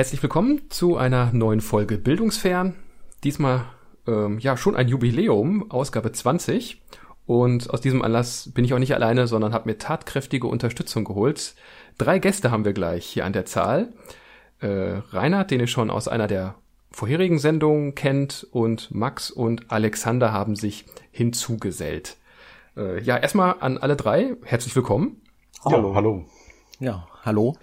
Herzlich willkommen zu einer neuen Folge Bildungsfern. Diesmal ähm, ja schon ein Jubiläum, Ausgabe 20. Und aus diesem Anlass bin ich auch nicht alleine, sondern habe mir tatkräftige Unterstützung geholt. Drei Gäste haben wir gleich hier an der Zahl. Äh, Reinhard, den ihr schon aus einer der vorherigen Sendungen kennt, und Max und Alexander haben sich hinzugesellt. Äh, ja, erstmal an alle drei herzlich willkommen. Hallo, ja, hallo. Ja, hallo.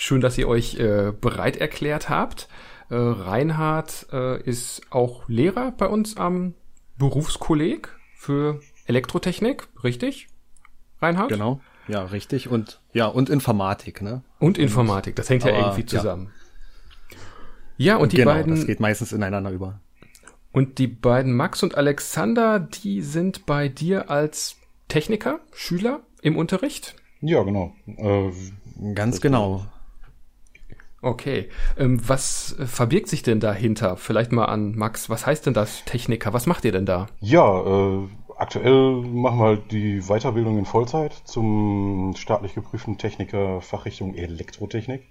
Schön, dass ihr euch äh, bereit erklärt habt. Äh, Reinhard äh, ist auch Lehrer bei uns am Berufskolleg für Elektrotechnik, richtig? Reinhard? Genau. Ja, richtig. Und ja, und Informatik, ne? Und Informatik, das hängt Aber, ja irgendwie zusammen. Ja, ja und die genau, beiden. Das geht meistens ineinander über. Und die beiden Max und Alexander, die sind bei dir als Techniker, Schüler im Unterricht? Ja, genau. Äh, Ganz genau. Okay. Ähm, was verbirgt sich denn dahinter? Vielleicht mal an Max. Was heißt denn das Techniker? Was macht ihr denn da? Ja, äh, aktuell machen wir halt die Weiterbildung in Vollzeit zum staatlich geprüften Techniker Fachrichtung Elektrotechnik.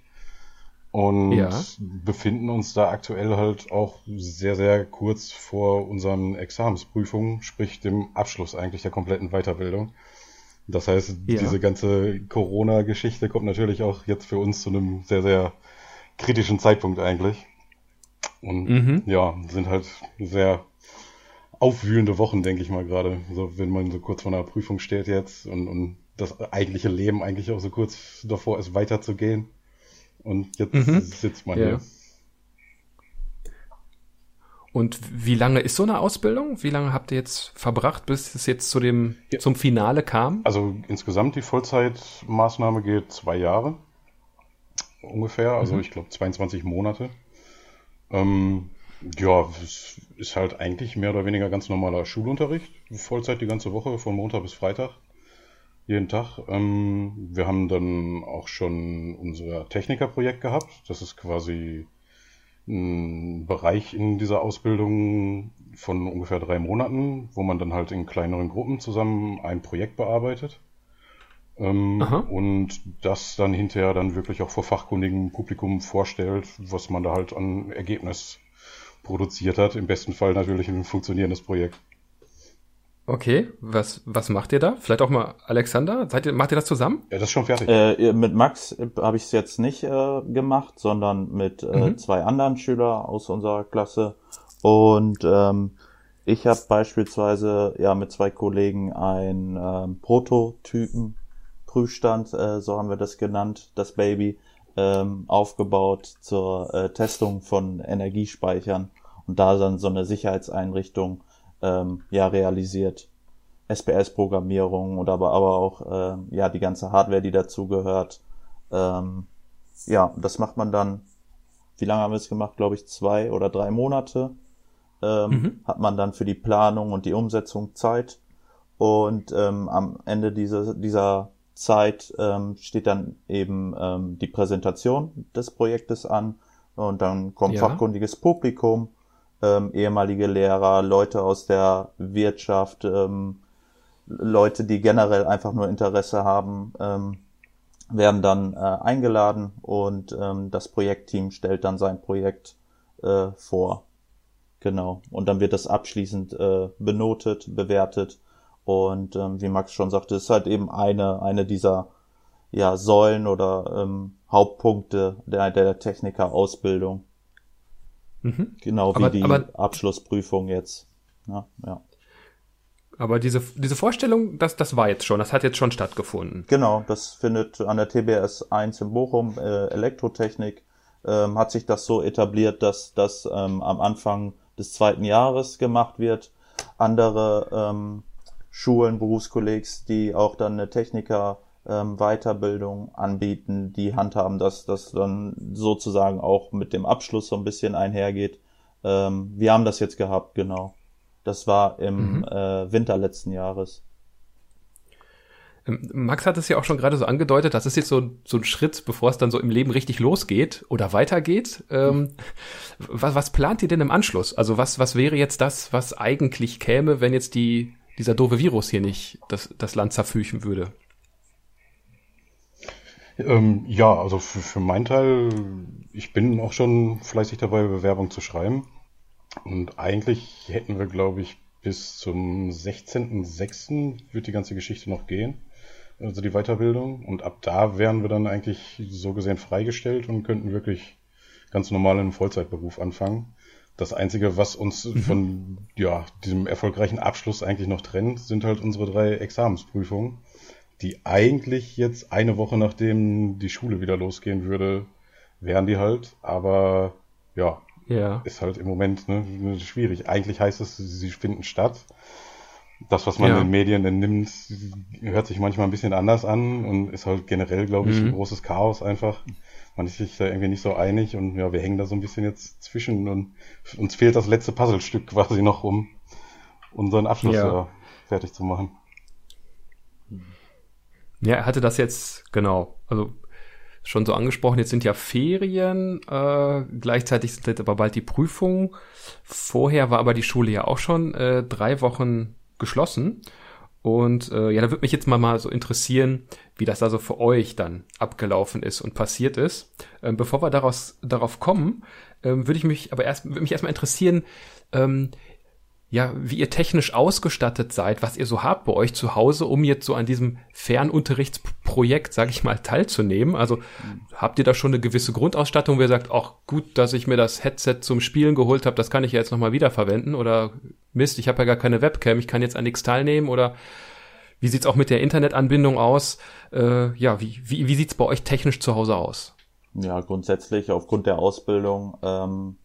Und ja. befinden uns da aktuell halt auch sehr, sehr kurz vor unseren Examensprüfungen, sprich dem Abschluss eigentlich der kompletten Weiterbildung. Das heißt, ja. diese ganze Corona-Geschichte kommt natürlich auch jetzt für uns zu einem sehr, sehr kritischen Zeitpunkt eigentlich. Und mhm. ja, sind halt sehr aufwühlende Wochen, denke ich mal gerade. So, wenn man so kurz vor einer Prüfung steht jetzt und, und das eigentliche Leben eigentlich auch so kurz davor ist, weiterzugehen. Und jetzt mhm. sitzt man ja. hier. Und wie lange ist so eine Ausbildung? Wie lange habt ihr jetzt verbracht, bis es jetzt zu dem, ja. zum Finale kam? Also insgesamt die Vollzeitmaßnahme geht zwei Jahre ungefähr, also mhm. ich glaube 22 Monate. Ähm, ja, es ist halt eigentlich mehr oder weniger ganz normaler Schulunterricht. Vollzeit die ganze Woche, von Montag bis Freitag. Jeden Tag. Ähm, wir haben dann auch schon unser Technikerprojekt gehabt. Das ist quasi ein Bereich in dieser Ausbildung von ungefähr drei Monaten, wo man dann halt in kleineren Gruppen zusammen ein Projekt bearbeitet. Ähm, und das dann hinterher dann wirklich auch vor fachkundigem Publikum vorstellt, was man da halt an Ergebnis produziert hat. Im besten Fall natürlich ein funktionierendes Projekt. Okay, was, was macht ihr da? Vielleicht auch mal Alexander? Seid ihr, macht ihr das zusammen? Ja, das ist schon fertig. Äh, mit Max habe ich es jetzt nicht äh, gemacht, sondern mit äh, mhm. zwei anderen Schülern aus unserer Klasse. Und ähm, ich habe beispielsweise ja mit zwei Kollegen einen ähm, Prototypen Prüfstand, äh, so haben wir das genannt, das Baby, ähm, aufgebaut zur äh, Testung von Energiespeichern und da dann so eine Sicherheitseinrichtung ähm, ja realisiert. SPS-Programmierung oder aber, aber auch äh, ja die ganze Hardware, die dazugehört. Ähm, ja, das macht man dann. Wie lange haben wir es gemacht? Glaube ich zwei oder drei Monate. Ähm, mhm. Hat man dann für die Planung und die Umsetzung Zeit. Und ähm, am Ende dieser, dieser Zeit ähm, steht dann eben ähm, die Präsentation des Projektes an und dann kommt ja. fachkundiges Publikum, ähm, ehemalige Lehrer, Leute aus der Wirtschaft, ähm, Leute, die generell einfach nur Interesse haben, ähm, werden dann äh, eingeladen und ähm, das Projektteam stellt dann sein Projekt äh, vor. Genau. Und dann wird das abschließend äh, benotet, bewertet und ähm, wie Max schon sagte, ist halt eben eine, eine dieser ja, Säulen oder ähm, Hauptpunkte der, der Techniker-Ausbildung. Mhm. Genau wie aber, die aber, Abschlussprüfung jetzt. Ja, ja. Aber diese, diese Vorstellung, das, das war jetzt schon, das hat jetzt schon stattgefunden. Genau, das findet an der TBS 1 in Bochum, äh, Elektrotechnik, ähm, hat sich das so etabliert, dass das ähm, am Anfang des zweiten Jahres gemacht wird. Andere ähm, Schulen, Berufskollegs, die auch dann eine Techniker ähm, Weiterbildung anbieten, die handhaben, dass das dann sozusagen auch mit dem Abschluss so ein bisschen einhergeht. Ähm, wir haben das jetzt gehabt, genau. Das war im mhm. äh, Winter letzten Jahres. Ähm, Max hat es ja auch schon gerade so angedeutet, das ist jetzt so, so ein Schritt, bevor es dann so im Leben richtig losgeht oder weitergeht. Ähm, was, was plant ihr denn im Anschluss? Also was, was wäre jetzt das, was eigentlich käme, wenn jetzt die dieser doofe Virus hier nicht das, das Land zerfürchen würde. Ähm, ja, also für, für meinen Teil, ich bin auch schon fleißig dabei, Bewerbung zu schreiben. Und eigentlich hätten wir, glaube ich, bis zum 16.06. wird die ganze Geschichte noch gehen. Also die Weiterbildung. Und ab da wären wir dann eigentlich so gesehen freigestellt und könnten wirklich ganz normal in einem Vollzeitberuf anfangen. Das Einzige, was uns mhm. von ja, diesem erfolgreichen Abschluss eigentlich noch trennt, sind halt unsere drei Examensprüfungen, die eigentlich jetzt eine Woche nachdem die Schule wieder losgehen würde, wären die halt. Aber ja, ja. ist halt im Moment ne, schwierig. Eigentlich heißt es, sie finden statt. Das, was man ja. in den Medien entnimmt, hört sich manchmal ein bisschen anders an und ist halt generell, glaube ich, mhm. ein großes Chaos einfach. Man ist sich da irgendwie nicht so einig und ja, wir hängen da so ein bisschen jetzt zwischen und uns fehlt das letzte Puzzlestück quasi noch, um unseren Abschluss ja. fertig zu machen. Ja, er hatte das jetzt, genau, also schon so angesprochen, jetzt sind ja Ferien, äh, gleichzeitig sind jetzt aber bald die Prüfungen. Vorher war aber die Schule ja auch schon äh, drei Wochen geschlossen. Und äh, ja, da würde mich jetzt mal, mal so interessieren, wie das also für euch dann abgelaufen ist und passiert ist. Ähm, bevor wir daraus, darauf kommen, ähm, würde ich mich aber erst, würde mich erstmal interessieren, ähm, ja, wie ihr technisch ausgestattet seid, was ihr so habt bei euch zu Hause, um jetzt so an diesem Fernunterrichtsprojekt, sage ich mal, teilzunehmen. Also habt ihr da schon eine gewisse Grundausstattung, wo ihr sagt, ach gut, dass ich mir das Headset zum Spielen geholt habe, das kann ich ja jetzt nochmal wiederverwenden oder Mist, ich habe ja gar keine Webcam, ich kann jetzt an nichts teilnehmen oder wie sieht's auch mit der Internetanbindung aus? Äh, ja, wie, wie, wie sieht's bei euch technisch zu Hause aus? Ja, grundsätzlich aufgrund der Ausbildung ähm,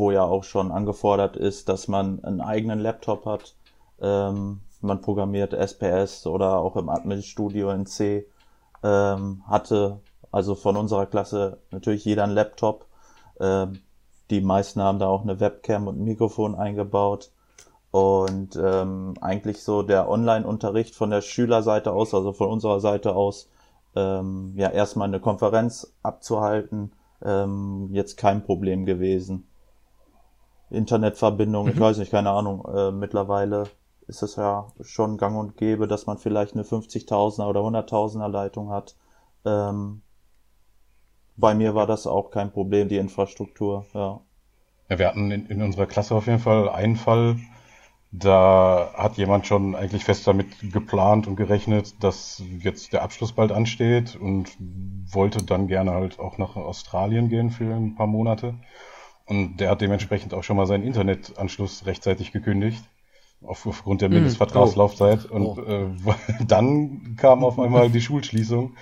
wo ja auch schon angefordert ist, dass man einen eigenen Laptop hat. Ähm, man programmiert SPS oder auch im Admin-Studio in C. Ähm, hatte also von unserer Klasse natürlich jeder einen Laptop. Ähm, die meisten haben da auch eine Webcam und ein Mikrofon eingebaut. Und ähm, eigentlich so der Online-Unterricht von der Schülerseite aus, also von unserer Seite aus, ähm, ja erstmal eine Konferenz abzuhalten, ähm, jetzt kein Problem gewesen. Internetverbindung, mhm. ich weiß nicht, keine Ahnung, äh, mittlerweile ist es ja schon gang und gäbe, dass man vielleicht eine 50.000er oder 100.000er Leitung hat. Ähm, bei mir war das auch kein Problem, die Infrastruktur, ja. Ja, wir hatten in, in unserer Klasse auf jeden Fall einen Fall, da hat jemand schon eigentlich fest damit geplant und gerechnet, dass jetzt der Abschluss bald ansteht und wollte dann gerne halt auch nach Australien gehen für ein paar Monate. Und der hat dementsprechend auch schon mal seinen Internetanschluss rechtzeitig gekündigt. Auf, aufgrund der hm. Mindestvertragslaufzeit. Oh. Und oh. Äh, dann kam auf einmal die Schulschließung.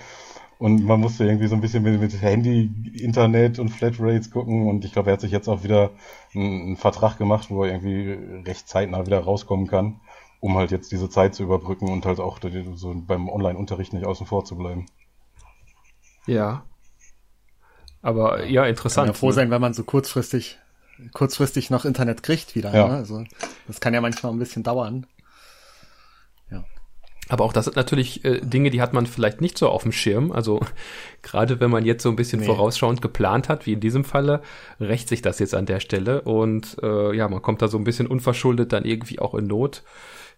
Und man musste irgendwie so ein bisschen mit, mit Handy, Internet und Flatrates gucken. Und ich glaube, er hat sich jetzt auch wieder einen, einen Vertrag gemacht, wo er irgendwie recht zeitnah wieder rauskommen kann, um halt jetzt diese Zeit zu überbrücken und halt auch so beim Online-Unterricht nicht außen vor zu bleiben. Ja, aber ja, interessant. Kann ja froh ne? sein, wenn man so kurzfristig, kurzfristig noch Internet kriegt wieder. Ja. Ne? Also das kann ja manchmal ein bisschen dauern. Aber auch das sind natürlich äh, Dinge, die hat man vielleicht nicht so auf dem Schirm. Also gerade wenn man jetzt so ein bisschen nee. vorausschauend geplant hat, wie in diesem Falle, rächt sich das jetzt an der Stelle. Und äh, ja, man kommt da so ein bisschen unverschuldet dann irgendwie auch in Not.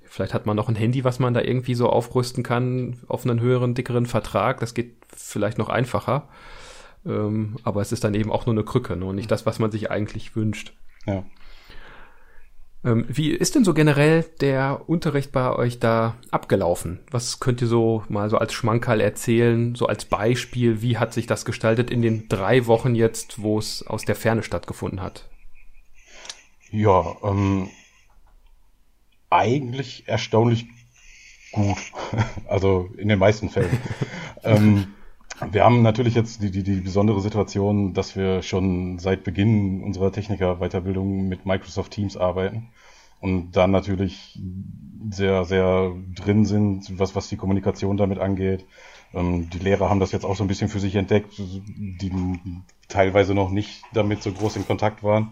Vielleicht hat man noch ein Handy, was man da irgendwie so aufrüsten kann auf einen höheren, dickeren Vertrag. Das geht vielleicht noch einfacher. Ähm, aber es ist dann eben auch nur eine Krücke ne? und nicht das, was man sich eigentlich wünscht. Ja. Ähm, wie ist denn so generell der Unterricht bei euch da abgelaufen? Was könnt ihr so mal so als Schmankerl erzählen, so als Beispiel, wie hat sich das gestaltet in den drei Wochen jetzt, wo es aus der Ferne stattgefunden hat? Ja, ähm, eigentlich erstaunlich gut. also in den meisten Fällen. ähm, wir haben natürlich jetzt die, die, die besondere Situation, dass wir schon seit Beginn unserer Techniker-Weiterbildung mit Microsoft Teams arbeiten und dann natürlich sehr, sehr drin sind, was, was die Kommunikation damit angeht. Ähm, die Lehrer haben das jetzt auch so ein bisschen für sich entdeckt, die teilweise noch nicht damit so groß in Kontakt waren.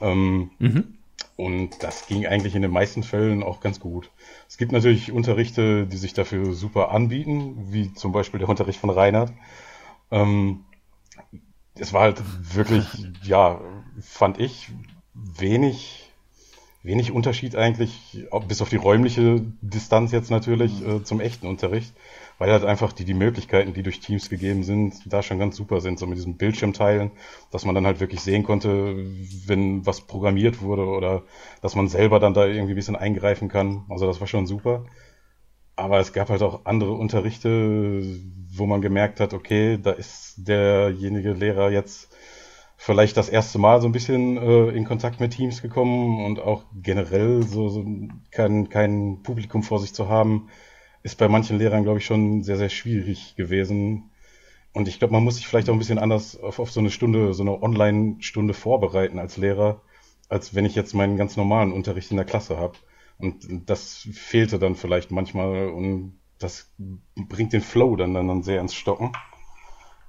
Ähm, mhm. Und das ging eigentlich in den meisten Fällen auch ganz gut. Es gibt natürlich Unterrichte, die sich dafür super anbieten, wie zum Beispiel der Unterricht von Reinhard. Ähm, es war halt wirklich, ja, fand ich wenig, wenig Unterschied eigentlich, bis auf die räumliche Distanz jetzt natürlich, mhm. äh, zum echten Unterricht, weil halt einfach die, die Möglichkeiten, die durch Teams gegeben sind, da schon ganz super sind, so mit diesem Bildschirmteilen, dass man dann halt wirklich sehen konnte, wenn was programmiert wurde oder dass man selber dann da irgendwie ein bisschen eingreifen kann. Also das war schon super. Aber es gab halt auch andere Unterrichte, wo man gemerkt hat, okay, da ist derjenige Lehrer jetzt vielleicht das erste Mal so ein bisschen äh, in Kontakt mit Teams gekommen und auch generell so, so kein, kein Publikum vor sich zu haben, ist bei manchen Lehrern, glaube ich, schon sehr, sehr schwierig gewesen. Und ich glaube, man muss sich vielleicht auch ein bisschen anders auf, auf so eine Stunde, so eine Online-Stunde vorbereiten als Lehrer, als wenn ich jetzt meinen ganz normalen Unterricht in der Klasse habe. Und das fehlte dann vielleicht manchmal und das bringt den Flow dann, dann sehr ins Stocken.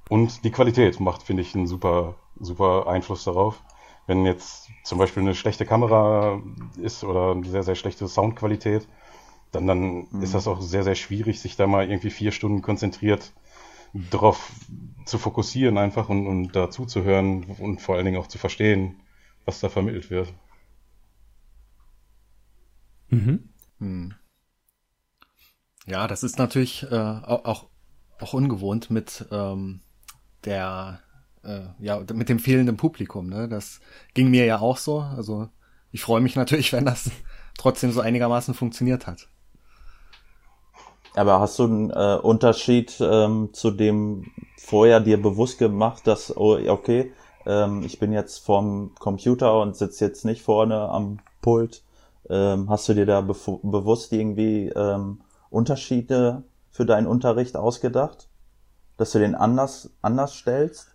Und die Qualität macht, finde ich, einen super, super Einfluss darauf. Wenn jetzt zum Beispiel eine schlechte Kamera ist oder eine sehr, sehr schlechte Soundqualität, dann, dann mhm. ist das auch sehr, sehr schwierig, sich da mal irgendwie vier Stunden konzentriert darauf zu fokussieren einfach und, und da zuzuhören und vor allen Dingen auch zu verstehen, was da vermittelt wird. Mhm. Hm. Ja, das ist natürlich äh, auch, auch ungewohnt mit ähm, der äh, ja mit dem fehlenden Publikum. Ne? Das ging mir ja auch so. Also ich freue mich natürlich, wenn das trotzdem so einigermaßen funktioniert hat. Aber hast du einen äh, Unterschied ähm, zu dem vorher dir bewusst gemacht, dass, oh, okay, ähm, ich bin jetzt vorm Computer und sitze jetzt nicht vorne am Pult. Ähm, hast du dir da be bewusst irgendwie ähm, Unterschiede für deinen Unterricht ausgedacht? dass du den anders, anders stellst?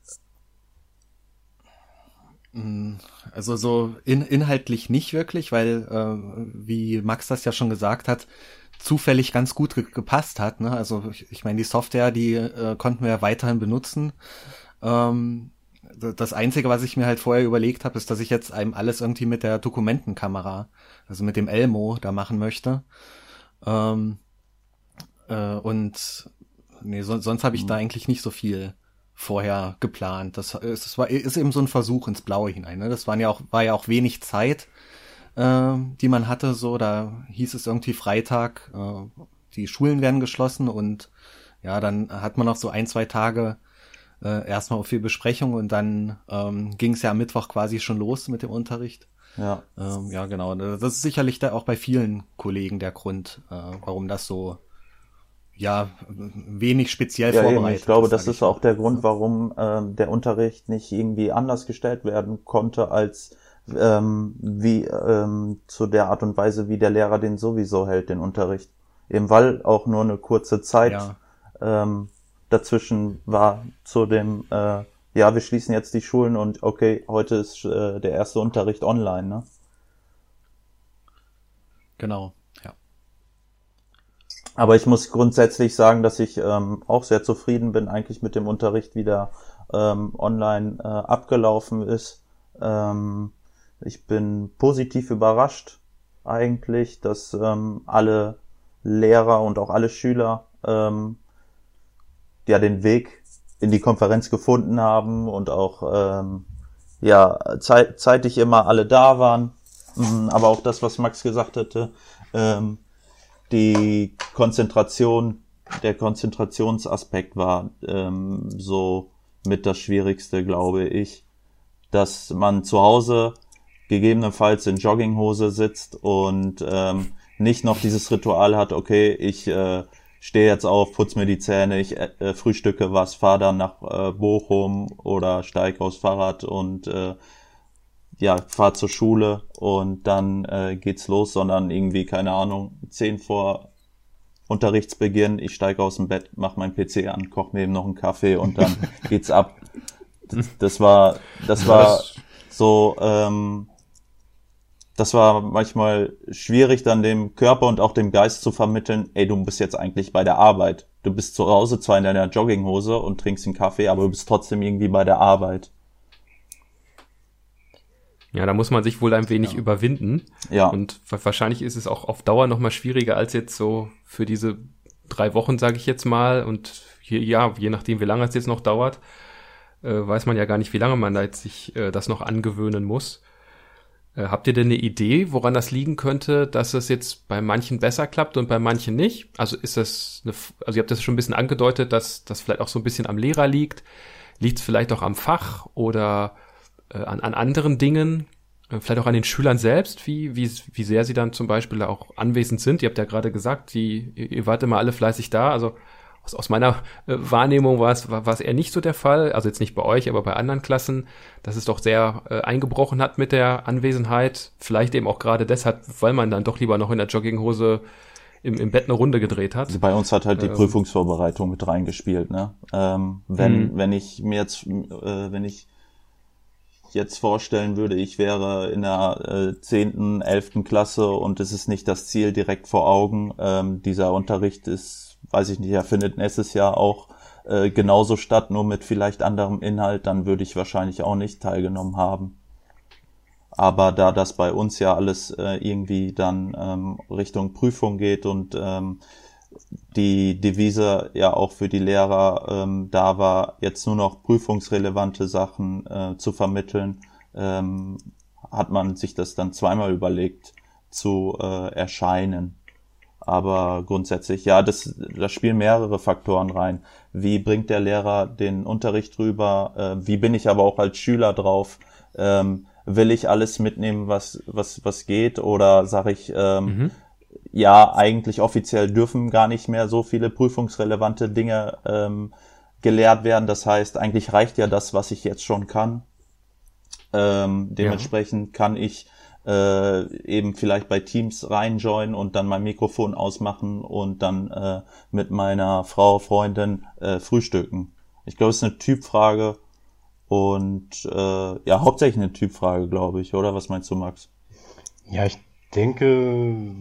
Mm, also so in, inhaltlich nicht wirklich, weil, äh, wie Max das ja schon gesagt hat, zufällig ganz gut ge gepasst hat. Ne? Also ich, ich meine, die Software, die äh, konnten wir ja weiterhin benutzen. Ähm, das Einzige, was ich mir halt vorher überlegt habe, ist, dass ich jetzt einem alles irgendwie mit der Dokumentenkamera, also mit dem Elmo, da machen möchte. Ähm, äh, und nee, so, sonst habe ich mhm. da eigentlich nicht so viel vorher geplant. Das, es war, ist eben so ein Versuch ins Blaue hinein. Ne? Das waren ja auch, war ja auch wenig Zeit, äh, die man hatte. So, da hieß es irgendwie Freitag, äh, die Schulen werden geschlossen und ja, dann hat man noch so ein, zwei Tage äh, erstmal auf viel Besprechung und dann ähm, ging es ja am Mittwoch quasi schon los mit dem Unterricht. Ja. Ähm, ja, genau. Das ist sicherlich da auch bei vielen Kollegen der Grund, äh, warum das so ja, wenig speziell ja, vorbereitet. Eben. Ich glaube, das, ist auch der Grund, warum ähm, der Unterricht nicht irgendwie anders gestellt werden konnte, als ähm, wie ähm, zu der Art und Weise, wie der Lehrer den sowieso hält, den Unterricht. Eben weil auch nur eine kurze Zeit ja. ähm, dazwischen war zu dem, äh, ja, wir schließen jetzt die Schulen und okay, heute ist äh, der erste Unterricht online, ne? Genau. Aber ich muss grundsätzlich sagen, dass ich ähm, auch sehr zufrieden bin eigentlich mit dem Unterricht, wie der ähm, online äh, abgelaufen ist. Ähm, ich bin positiv überrascht eigentlich, dass ähm, alle Lehrer und auch alle Schüler ähm, ja den Weg in die Konferenz gefunden haben und auch ähm, ja zeit zeitig immer alle da waren. Mhm, aber auch das, was Max gesagt hatte, ähm, die Konzentration, der Konzentrationsaspekt war ähm, so mit das Schwierigste, glaube ich, dass man zu Hause gegebenenfalls in Jogginghose sitzt und ähm, nicht noch dieses Ritual hat, okay, ich äh, stehe jetzt auf, putz mir die Zähne, ich äh, frühstücke was, fahre dann nach äh, Bochum oder steige aufs Fahrrad und äh, ja, fahr zur Schule und dann äh, geht's los, sondern irgendwie, keine Ahnung, zehn vor Unterrichtsbeginn, ich steige aus dem Bett, mach mein PC an, koch mir eben noch einen Kaffee und dann geht's ab. Das, das war, das war so, ähm, das war manchmal schwierig, dann dem Körper und auch dem Geist zu vermitteln, ey, du bist jetzt eigentlich bei der Arbeit. Du bist zu Hause zwar in deiner Jogginghose und trinkst einen Kaffee, aber du bist trotzdem irgendwie bei der Arbeit. Ja, da muss man sich wohl ein wenig ja. überwinden. Ja. Und wahrscheinlich ist es auch auf Dauer nochmal schwieriger als jetzt so für diese drei Wochen, sage ich jetzt mal. Und hier, ja, je nachdem, wie lange es jetzt noch dauert, äh, weiß man ja gar nicht, wie lange man da jetzt sich äh, das noch angewöhnen muss. Äh, habt ihr denn eine Idee, woran das liegen könnte, dass es jetzt bei manchen besser klappt und bei manchen nicht? Also ist das eine, also ihr habt das schon ein bisschen angedeutet, dass das vielleicht auch so ein bisschen am Lehrer liegt. Liegt es vielleicht auch am Fach oder äh, an, an anderen Dingen? Äh, vielleicht auch an den Schülern selbst, wie, wie, wie sehr sie dann zum Beispiel auch anwesend sind. Ihr habt ja gerade gesagt, die, ihr wart immer alle fleißig da. Also aus, aus meiner äh, Wahrnehmung war es, war, war es eher nicht so der Fall, also jetzt nicht bei euch, aber bei anderen Klassen, dass es doch sehr äh, eingebrochen hat mit der Anwesenheit. Vielleicht eben auch gerade deshalb, weil man dann doch lieber noch in der Jogginghose im, im Bett eine Runde gedreht hat. Also bei uns hat halt die ähm, Prüfungsvorbereitung mit reingespielt. Ne? Ähm, wenn, mhm. wenn ich mir jetzt, äh, wenn ich jetzt vorstellen würde, ich wäre in der zehnten, äh, elften Klasse und es ist nicht das Ziel direkt vor Augen. Ähm, dieser Unterricht ist weiß ich nicht, er findet nächstes Jahr auch äh, genauso statt, nur mit vielleicht anderem Inhalt, dann würde ich wahrscheinlich auch nicht teilgenommen haben. Aber da das bei uns ja alles äh, irgendwie dann ähm, Richtung Prüfung geht und ähm, die Devise ja auch für die Lehrer ähm, da war, jetzt nur noch prüfungsrelevante Sachen äh, zu vermitteln, ähm, hat man sich das dann zweimal überlegt zu äh, erscheinen. Aber grundsätzlich, ja, das, da spielen mehrere Faktoren rein. Wie bringt der Lehrer den Unterricht rüber? Äh, wie bin ich aber auch als Schüler drauf? Ähm, will ich alles mitnehmen, was, was, was geht? Oder sage ich, ähm, mhm. Ja, eigentlich offiziell dürfen gar nicht mehr so viele prüfungsrelevante Dinge ähm, gelehrt werden. Das heißt, eigentlich reicht ja das, was ich jetzt schon kann. Ähm, dementsprechend ja. kann ich äh, eben vielleicht bei Teams reinjoinen und dann mein Mikrofon ausmachen und dann äh, mit meiner Frau, Freundin äh, frühstücken. Ich glaube, es ist eine Typfrage und äh, ja, hauptsächlich eine Typfrage, glaube ich, oder? Was meinst du, Max? Ja, ich denke,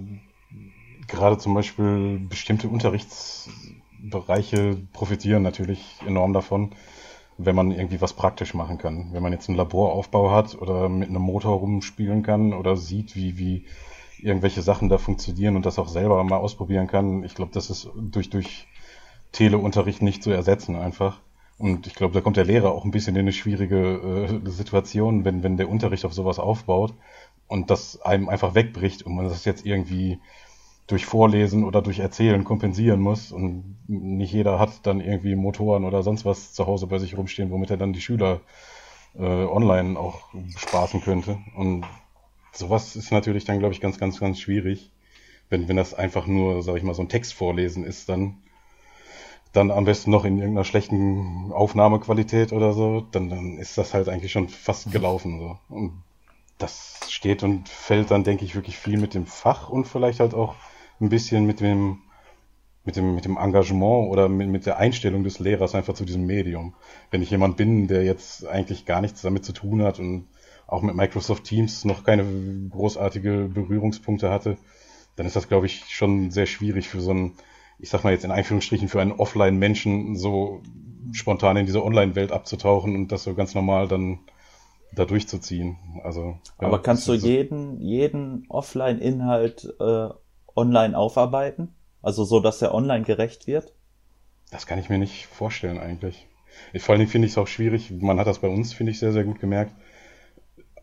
gerade zum Beispiel bestimmte Unterrichtsbereiche profitieren natürlich enorm davon wenn man irgendwie was praktisch machen kann. Wenn man jetzt einen Laboraufbau hat oder mit einem Motor rumspielen kann oder sieht, wie, wie irgendwelche Sachen da funktionieren und das auch selber mal ausprobieren kann. Ich glaube, das ist durch, durch Teleunterricht nicht zu ersetzen einfach. Und ich glaube, da kommt der Lehrer auch ein bisschen in eine schwierige äh, Situation, wenn, wenn der Unterricht auf sowas aufbaut und das einem einfach wegbricht und man das jetzt irgendwie durch Vorlesen oder durch Erzählen kompensieren muss. Und nicht jeder hat dann irgendwie Motoren oder sonst was zu Hause bei sich rumstehen, womit er dann die Schüler äh, online auch spaßen könnte. Und sowas ist natürlich dann, glaube ich, ganz, ganz, ganz schwierig. Wenn, wenn das einfach nur, sag ich mal, so ein Text vorlesen ist, dann, dann am besten noch in irgendeiner schlechten Aufnahmequalität oder so, dann, dann ist das halt eigentlich schon fast gelaufen. So. Und das steht und fällt dann, denke ich, wirklich viel mit dem Fach und vielleicht halt auch ein bisschen mit dem, mit dem, mit dem Engagement oder mit, mit der Einstellung des Lehrers einfach zu diesem Medium. Wenn ich jemand bin, der jetzt eigentlich gar nichts damit zu tun hat und auch mit Microsoft Teams noch keine großartige Berührungspunkte hatte, dann ist das, glaube ich, schon sehr schwierig für so einen, ich sag mal jetzt in Einführungsstrichen, für einen Offline-Menschen so spontan in diese Online-Welt abzutauchen und das so ganz normal dann da durchzuziehen. Also, ja, Aber kannst du jeden, jeden Offline-Inhalt äh, online aufarbeiten? Also so, dass er online gerecht wird? Das kann ich mir nicht vorstellen eigentlich. Vor allen Dingen finde ich es auch schwierig, man hat das bei uns, finde ich, sehr, sehr gut gemerkt,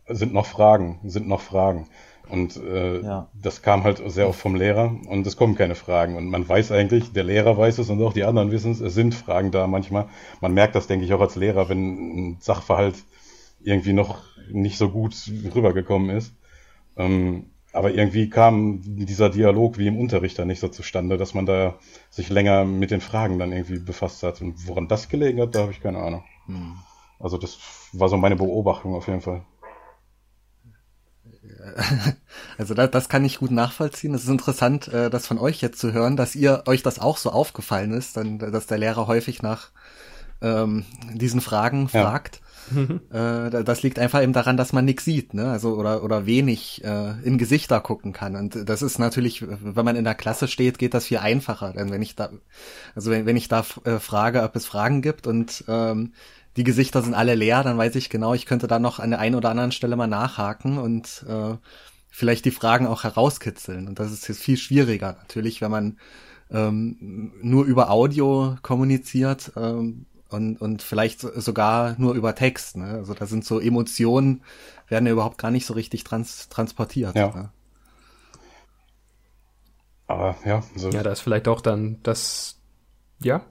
sind noch Fragen, sind noch Fragen. Und äh, ja. das kam halt sehr oft vom Lehrer und es kommen keine Fragen. Und man weiß eigentlich, der Lehrer weiß es und auch die anderen wissen es, es sind Fragen da manchmal. Man merkt das, denke ich, auch als Lehrer, wenn ein Sachverhalt irgendwie noch nicht so gut rübergekommen ist. Ähm, aber irgendwie kam dieser Dialog wie im Unterricht dann nicht so zustande, dass man da sich länger mit den Fragen dann irgendwie befasst hat. Und woran das gelegen hat, da habe ich keine Ahnung. Hm. Also das war so meine Beobachtung auf jeden Fall. Also das, das kann ich gut nachvollziehen. Es ist interessant, äh, das von euch jetzt zu hören, dass ihr euch das auch so aufgefallen ist, dann, dass der Lehrer häufig nach ähm, diesen Fragen ja. fragt. Mhm. Äh, das liegt einfach eben daran, dass man nichts sieht, ne? Also oder oder wenig äh, in Gesichter gucken kann. Und das ist natürlich, wenn man in der Klasse steht, geht das viel einfacher. Denn wenn ich da, also wenn, wenn ich da äh, frage, ob es Fragen gibt und ähm, die Gesichter sind alle leer, dann weiß ich genau, ich könnte da noch an der einen oder anderen Stelle mal nachhaken und äh, vielleicht die Fragen auch herauskitzeln. Und das ist jetzt viel schwieriger natürlich, wenn man ähm, nur über Audio kommuniziert. Ähm, und, und vielleicht sogar nur über Text. Ne? Also da sind so Emotionen, werden ja überhaupt gar nicht so richtig trans transportiert. Ja. Ne? Aber ja, so Ja, da ist vielleicht auch dann das, ja,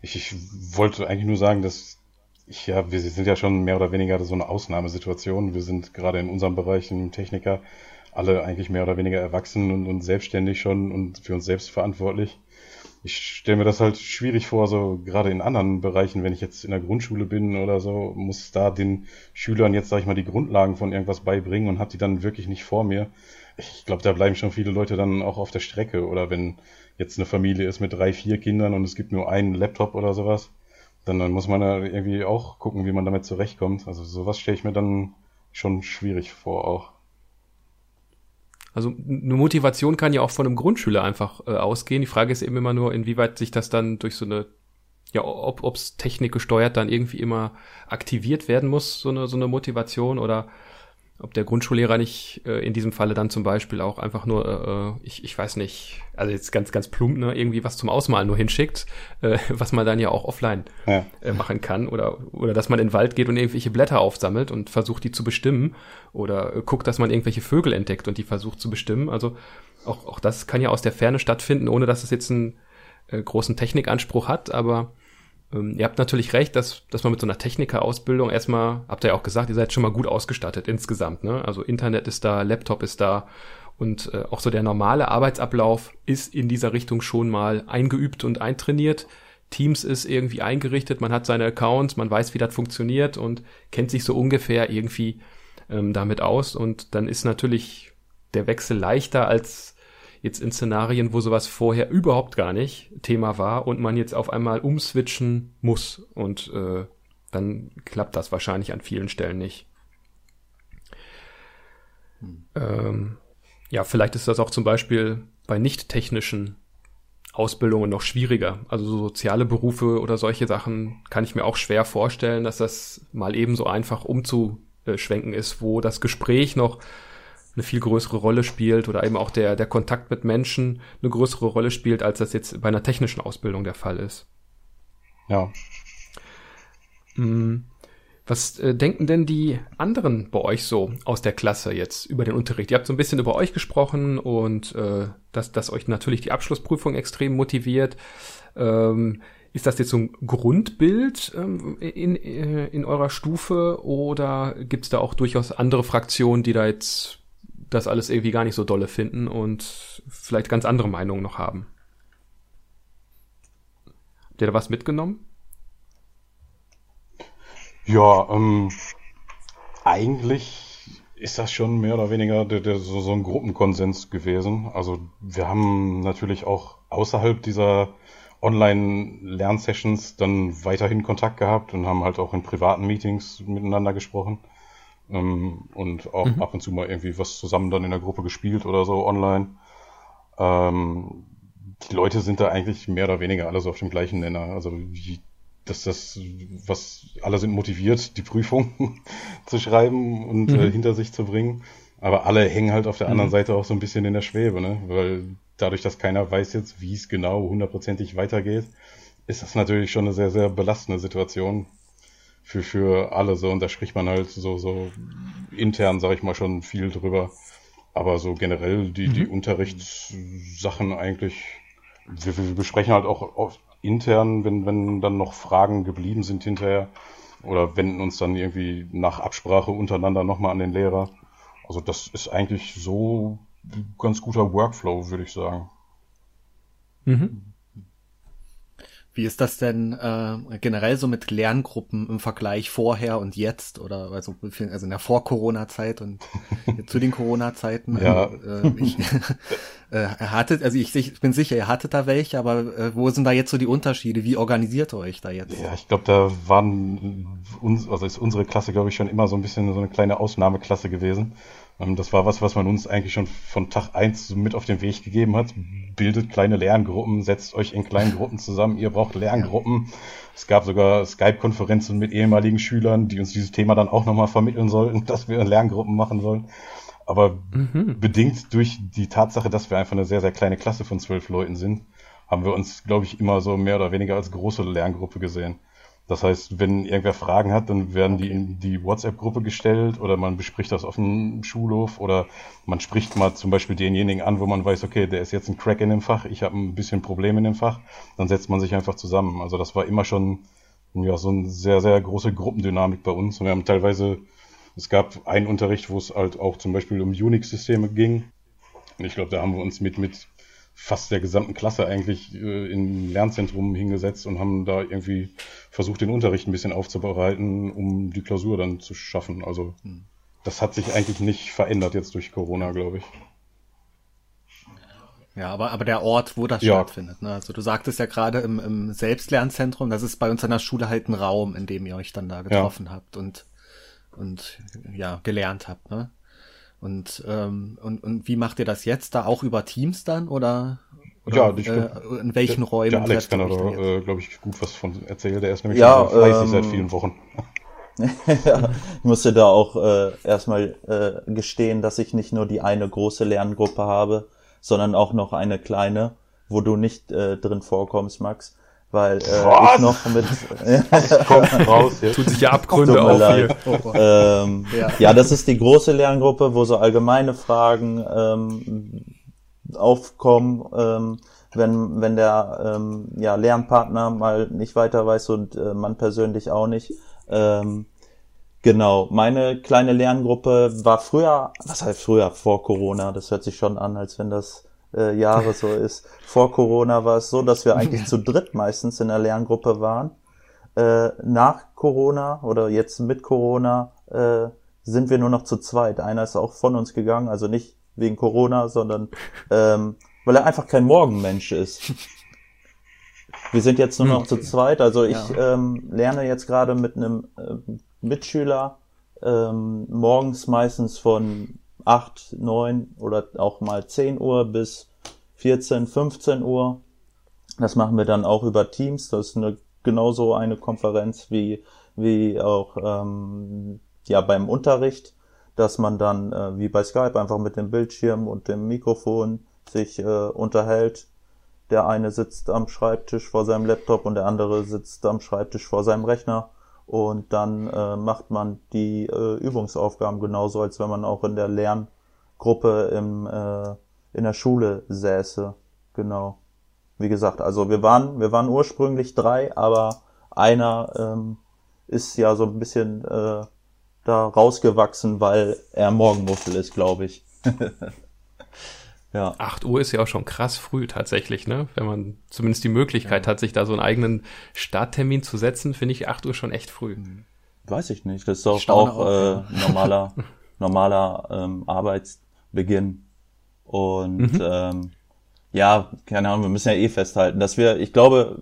ich, ich wollte eigentlich nur sagen, dass ich ja, wir sind ja schon mehr oder weniger so eine Ausnahmesituation. Wir sind gerade in unserem Bereich, im Techniker, alle eigentlich mehr oder weniger erwachsen und, und selbstständig schon und für uns selbst verantwortlich. Ich stelle mir das halt schwierig vor, so gerade in anderen Bereichen, wenn ich jetzt in der Grundschule bin oder so, muss da den Schülern jetzt, sag ich mal, die Grundlagen von irgendwas beibringen und hab die dann wirklich nicht vor mir. Ich glaube, da bleiben schon viele Leute dann auch auf der Strecke. Oder wenn jetzt eine Familie ist mit drei, vier Kindern und es gibt nur einen Laptop oder sowas, dann, dann muss man da irgendwie auch gucken, wie man damit zurechtkommt. Also sowas stelle ich mir dann schon schwierig vor auch. Also eine Motivation kann ja auch von einem Grundschüler einfach äh, ausgehen. Die Frage ist eben immer nur, inwieweit sich das dann durch so eine, ja, ob ob's Technik gesteuert dann irgendwie immer aktiviert werden muss, so eine, so eine Motivation oder ob der Grundschullehrer nicht äh, in diesem Falle dann zum Beispiel auch einfach nur, äh, ich, ich weiß nicht, also jetzt ganz, ganz plump, ne, irgendwie was zum Ausmalen nur hinschickt, äh, was man dann ja auch offline Ja. äh, machen kann oder, oder dass man in den Wald geht und irgendwelche Blätter aufsammelt und versucht, die zu bestimmen oder äh, guckt, dass man irgendwelche Vögel entdeckt und die versucht zu bestimmen. Also auch, auch das kann ja aus der Ferne stattfinden, ohne dass es jetzt einen äh, großen Technikanspruch hat, aber ähm, ihr habt natürlich recht, dass, dass man mit so einer Technikerausbildung erstmal, habt ihr ja auch gesagt, ihr seid schon mal gut ausgestattet insgesamt. Ne? Also Internet ist da, Laptop ist da und äh, auch so der normale Arbeitsablauf ist in dieser Richtung schon mal eingeübt und eintrainiert. Teams ist irgendwie eingerichtet, man hat seine Accounts, man weiß, wie das funktioniert und kennt sich so ungefähr irgendwie ähm, damit aus. Und dann ist natürlich der Wechsel leichter als jetzt in Szenarien, wo sowas vorher überhaupt gar nicht Thema war und man jetzt auf einmal umswitchen muss und äh, dann klappt das wahrscheinlich an vielen Stellen nicht. Ähm, ja, vielleicht ist das auch zum Beispiel bei nicht technischen Ausbildungen noch schwieriger. Also so soziale Berufe oder solche Sachen kann ich mir auch schwer vorstellen, dass das mal eben so einfach umzuschwenken ist, wo das Gespräch noch eine viel größere Rolle spielt oder eben auch der, der Kontakt mit Menschen eine größere Rolle spielt, als das jetzt bei einer technischen Ausbildung der Fall ist. Ja. Mm. Was äh, denken denn die anderen bei euch so aus der Klasse jetzt über den Unterricht? Ihr habt so ein bisschen über euch gesprochen und äh, dass, dass euch natürlich die Abschlussprüfung extrem motiviert. Ähm, ist das jetzt so ein Grundbild ähm, in, äh, in eurer Stufe oder gibt es da auch durchaus andere Fraktionen, die da jetzt das alles irgendwie gar nicht so dolle finden und vielleicht ganz andere Meinungen noch haben? Habt ihr da was mitgenommen? Ja, ähm, eigentlich ist das schon mehr oder weniger der, der, so, so ein Gruppenkonsens gewesen. Also wir haben natürlich auch außerhalb dieser Online-Lernsessions dann weiterhin Kontakt gehabt und haben halt auch in privaten Meetings miteinander gesprochen. Ähm, und auch Mhm. ab und zu mal irgendwie was zusammen dann in der Gruppe gespielt oder so online. Ähm, die Leute sind da eigentlich mehr oder weniger alle so auf dem gleichen Nenner. Also wie, dass das, was alle sind motiviert, die Prüfung zu schreiben und Mhm. äh, hinter sich zu bringen. Aber alle hängen halt auf der anderen Mhm. Seite auch so ein bisschen in der Schwebe, ne? Weil dadurch, dass keiner weiß jetzt, wie es genau hundertprozentig weitergeht, ist das natürlich schon eine sehr, sehr belastende Situation für, für alle so. Und da spricht man halt so, so intern, sag ich mal, schon viel drüber. Aber so generell die, die Unterrichtssachen eigentlich, wir, wir besprechen halt auch oft intern, wenn, wenn dann noch Fragen geblieben sind hinterher oder wenden uns dann irgendwie nach Absprache untereinander nochmal an den Lehrer. Also das ist eigentlich so ganz guter Workflow, würde ich sagen. Mhm. Wie ist das denn äh, generell so mit Lerngruppen im Vergleich vorher und jetzt oder also, also in der Vor-Corona-Zeit und zu den Corona-Zeiten? Ja. Äh, ich, äh, hattet, also ich, ich bin sicher, ihr hattet da welche, aber äh, wo sind da jetzt so die Unterschiede? Wie organisiert ihr euch da jetzt? Ja, ich glaube, da waren uns, also ist unsere Klasse, glaube ich, schon immer so ein bisschen so eine kleine Ausnahmeklasse gewesen. Ähm, Das war was, was man uns eigentlich schon von Tag eins mit auf den Weg gegeben hat. Bildet kleine Lerngruppen, setzt euch in kleinen Gruppen zusammen, ihr braucht Lerngruppen. Es gab sogar Skype-Konferenzen mit ehemaligen Schülern, die uns dieses Thema dann auch nochmal vermitteln sollten, dass wir Lerngruppen machen sollen. Aber Mhm. bedingt durch die Tatsache, dass wir einfach eine sehr, sehr kleine Klasse von zwölf Leuten sind, haben wir uns, glaube ich, immer so mehr oder weniger als große Lerngruppe gesehen. Das heißt, wenn irgendwer Fragen hat, dann werden die in die WhatsApp-Gruppe gestellt oder man bespricht das auf dem Schulhof oder man spricht mal zum Beispiel denjenigen an, wo man weiß, okay, der ist jetzt ein Crack in dem Fach, ich habe ein bisschen Probleme in dem Fach, dann setzt man sich einfach zusammen. Also das war immer schon ja, so eine sehr, sehr große Gruppendynamik bei uns. Und wir haben teilweise, es gab einen Unterricht, wo es halt auch zum Beispiel um Unix-Systeme ging. Und ich glaube, da haben wir uns mit, mit fast der gesamten Klasse eigentlich äh, im Lernzentrum hingesetzt und haben da irgendwie versucht, den Unterricht ein bisschen aufzubereiten, um die Klausur dann zu schaffen. Also hm. das hat sich eigentlich nicht verändert jetzt durch Corona, glaube ich. Ja, aber, aber der Ort, wo das ja. stattfindet. Ne? Also du sagtest ja gerade im, im Selbstlernzentrum, das ist bei uns an der Schule halt ein Raum, in dem ihr euch dann da getroffen ja. habt und, und ja, gelernt habt. Ne? Und, ähm, und, und wie macht ihr das jetzt? Da auch über Teams dann oder? Oder ja, ich glaub, äh, in welchen der, Räumen? Der Alex kann da, äh, glaube ich, gut was von erzählen. Der ist nämlich ja, schon fleißig ähm, seit vielen Wochen. ja, ich musste da auch äh, erstmal äh, gestehen, dass ich nicht nur die eine große Lerngruppe habe, sondern auch noch eine kleine, wo du nicht äh, drin vorkommst, Max weil äh, ich noch mit kommt raus jetzt. tut sich ja Abgründe auf hier. Ähm, ja. ja. das ist die große Lerngruppe, wo so allgemeine Fragen ähm, aufkommen, ähm, wenn wenn der ähm, ja Lernpartner mal nicht weiter weiß und äh, man persönlich auch nicht. Ähm, genau, meine kleine Lerngruppe war früher, was heißt früher vor Corona? Das hört sich schon an, als wenn das äh, Jahre so ist. Vor Corona war es so, dass wir eigentlich zu dritt meistens in der Lerngruppe waren. Äh, nach Corona oder jetzt mit Corona äh, sind wir nur noch zu zweit. Einer ist auch von uns gegangen, also nicht wegen Corona, sondern ähm, weil er einfach kein Morgenmensch ist. Wir sind jetzt nur noch zu zweit. Also ich ja. ähm, lerne jetzt gerade mit einem äh, Mitschüler ähm, morgens meistens von 8, 9 oder auch mal 10 Uhr bis 14, 15 Uhr. Das machen wir dann auch über Teams. Das ist eine, genauso eine Konferenz wie, wie auch ähm, ja, beim Unterricht, dass man dann äh, wie bei Skype einfach mit dem Bildschirm und dem Mikrofon sich äh, unterhält. Der eine sitzt am Schreibtisch vor seinem Laptop und der andere sitzt am Schreibtisch vor seinem Rechner und dann äh, macht man die äh, Übungsaufgaben genauso, als wenn man auch in der Lerngruppe im, äh, in der Schule säße. Genau. Wie gesagt, also wir waren, wir waren ursprünglich drei, aber einer ähm, ist ja so ein bisschen äh, da rausgewachsen, weil er Morgenmuffel ist, glaube ich. Ja. 8 Uhr ist ja auch schon krass früh tatsächlich, ne? Wenn man zumindest die Möglichkeit ja. hat, sich da so einen eigenen Starttermin zu setzen, finde ich 8 Uhr schon echt früh. Mhm. Weiß ich nicht. Das ist doch auch, auch äh, normaler, normaler ähm, Arbeitsbeginn. Und mhm. ähm, ja, keine Ahnung, wir müssen ja eh festhalten, dass wir, ich glaube,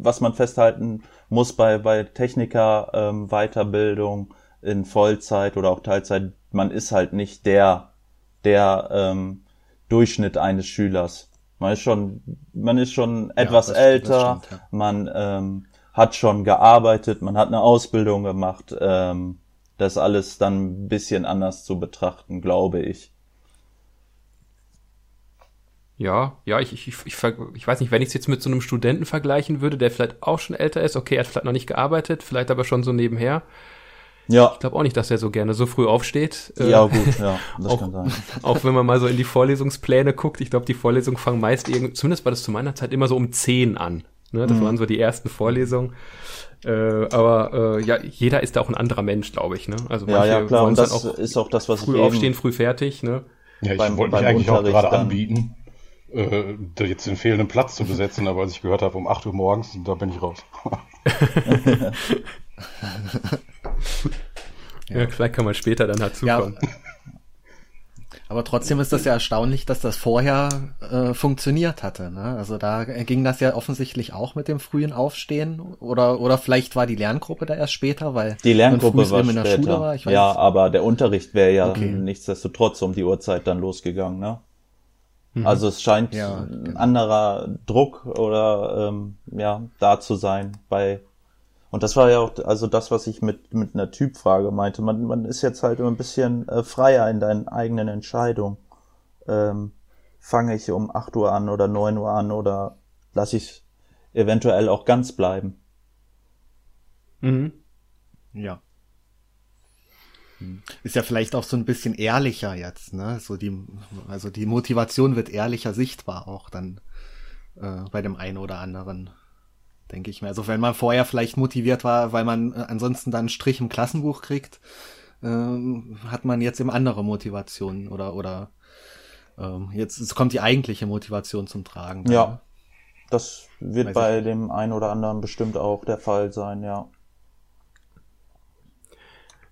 was man festhalten muss bei, bei Techniker ähm, Weiterbildung in Vollzeit oder auch Teilzeit, man ist halt nicht der, der ähm, Durchschnitt eines Schülers. Man ist schon, man ist schon etwas das, älter, das stimmt, ja. man ähm, hat schon gearbeitet, man hat eine Ausbildung gemacht. Ähm, das alles dann ein bisschen anders zu betrachten, glaube ich. Ja, ja, ich, ich, ich, ich, ich weiß nicht, wenn ich es jetzt mit so einem Studenten vergleichen würde, der vielleicht auch schon älter ist, okay, er hat vielleicht noch nicht gearbeitet, vielleicht aber schon so nebenher, ja. Ich glaube auch nicht, dass er so gerne so früh aufsteht. Ja, gut, ja, das auch, kann sein. Auch wenn man mal so in die Vorlesungspläne guckt, ich glaube, die Vorlesungen fangen meist irgendwie, zumindest war das zu meiner Zeit immer so um 10 an. Ne? Das mhm. waren so die ersten Vorlesungen. Äh, aber äh, ja, jeder ist da auch ein anderer Mensch, glaube ich. Ne? Also ja, ja, klar. Und das auch ist auch das, was früh ich aufstehen, früh fertig. Ne? Ja, ich beim, wollte mich eigentlich auch gerade anbieten, äh, jetzt den fehlenden Platz zu besetzen, aber als ich gehört habe um 8 Uhr morgens, da bin ich raus. ja. ja. vielleicht kann man später dann dazukommen. Ja, aber trotzdem ist das ja erstaunlich, dass das vorher äh, funktioniert hatte. Ne? Also da ging das ja offensichtlich auch mit dem frühen Aufstehen oder oder vielleicht war die Lerngruppe da erst später, weil die Lerngruppe war in der später. Schule war. ja, aber der Unterricht wäre ja okay. nichtsdestotrotz um die Uhrzeit dann losgegangen. Ne? Mhm. Also es scheint ja, ein genau. anderer Druck oder ähm, ja da zu sein bei und das war ja auch also das, was ich mit mit einer Typfrage meinte. Man man ist jetzt halt immer ein bisschen äh, freier in deinen eigenen Entscheidungen. Ähm, fange ich um 8 Uhr an oder 9 Uhr an oder lasse ich eventuell auch ganz bleiben. Mhm. Ja. Ist ja vielleicht auch so ein bisschen ehrlicher jetzt, ne? So die, also die Motivation wird ehrlicher sichtbar auch dann äh, bei dem einen oder anderen, denke ich mir. Also wenn man vorher vielleicht motiviert war, weil man äh, ansonsten dann einen Strich im Klassenbuch kriegt, äh, hat man jetzt eben andere Motivationen oder oder ähm, jetzt kommt die eigentliche Motivation zum Tragen. Ja, das wird Weiß bei dem einen oder anderen bestimmt auch der Fall sein, ja.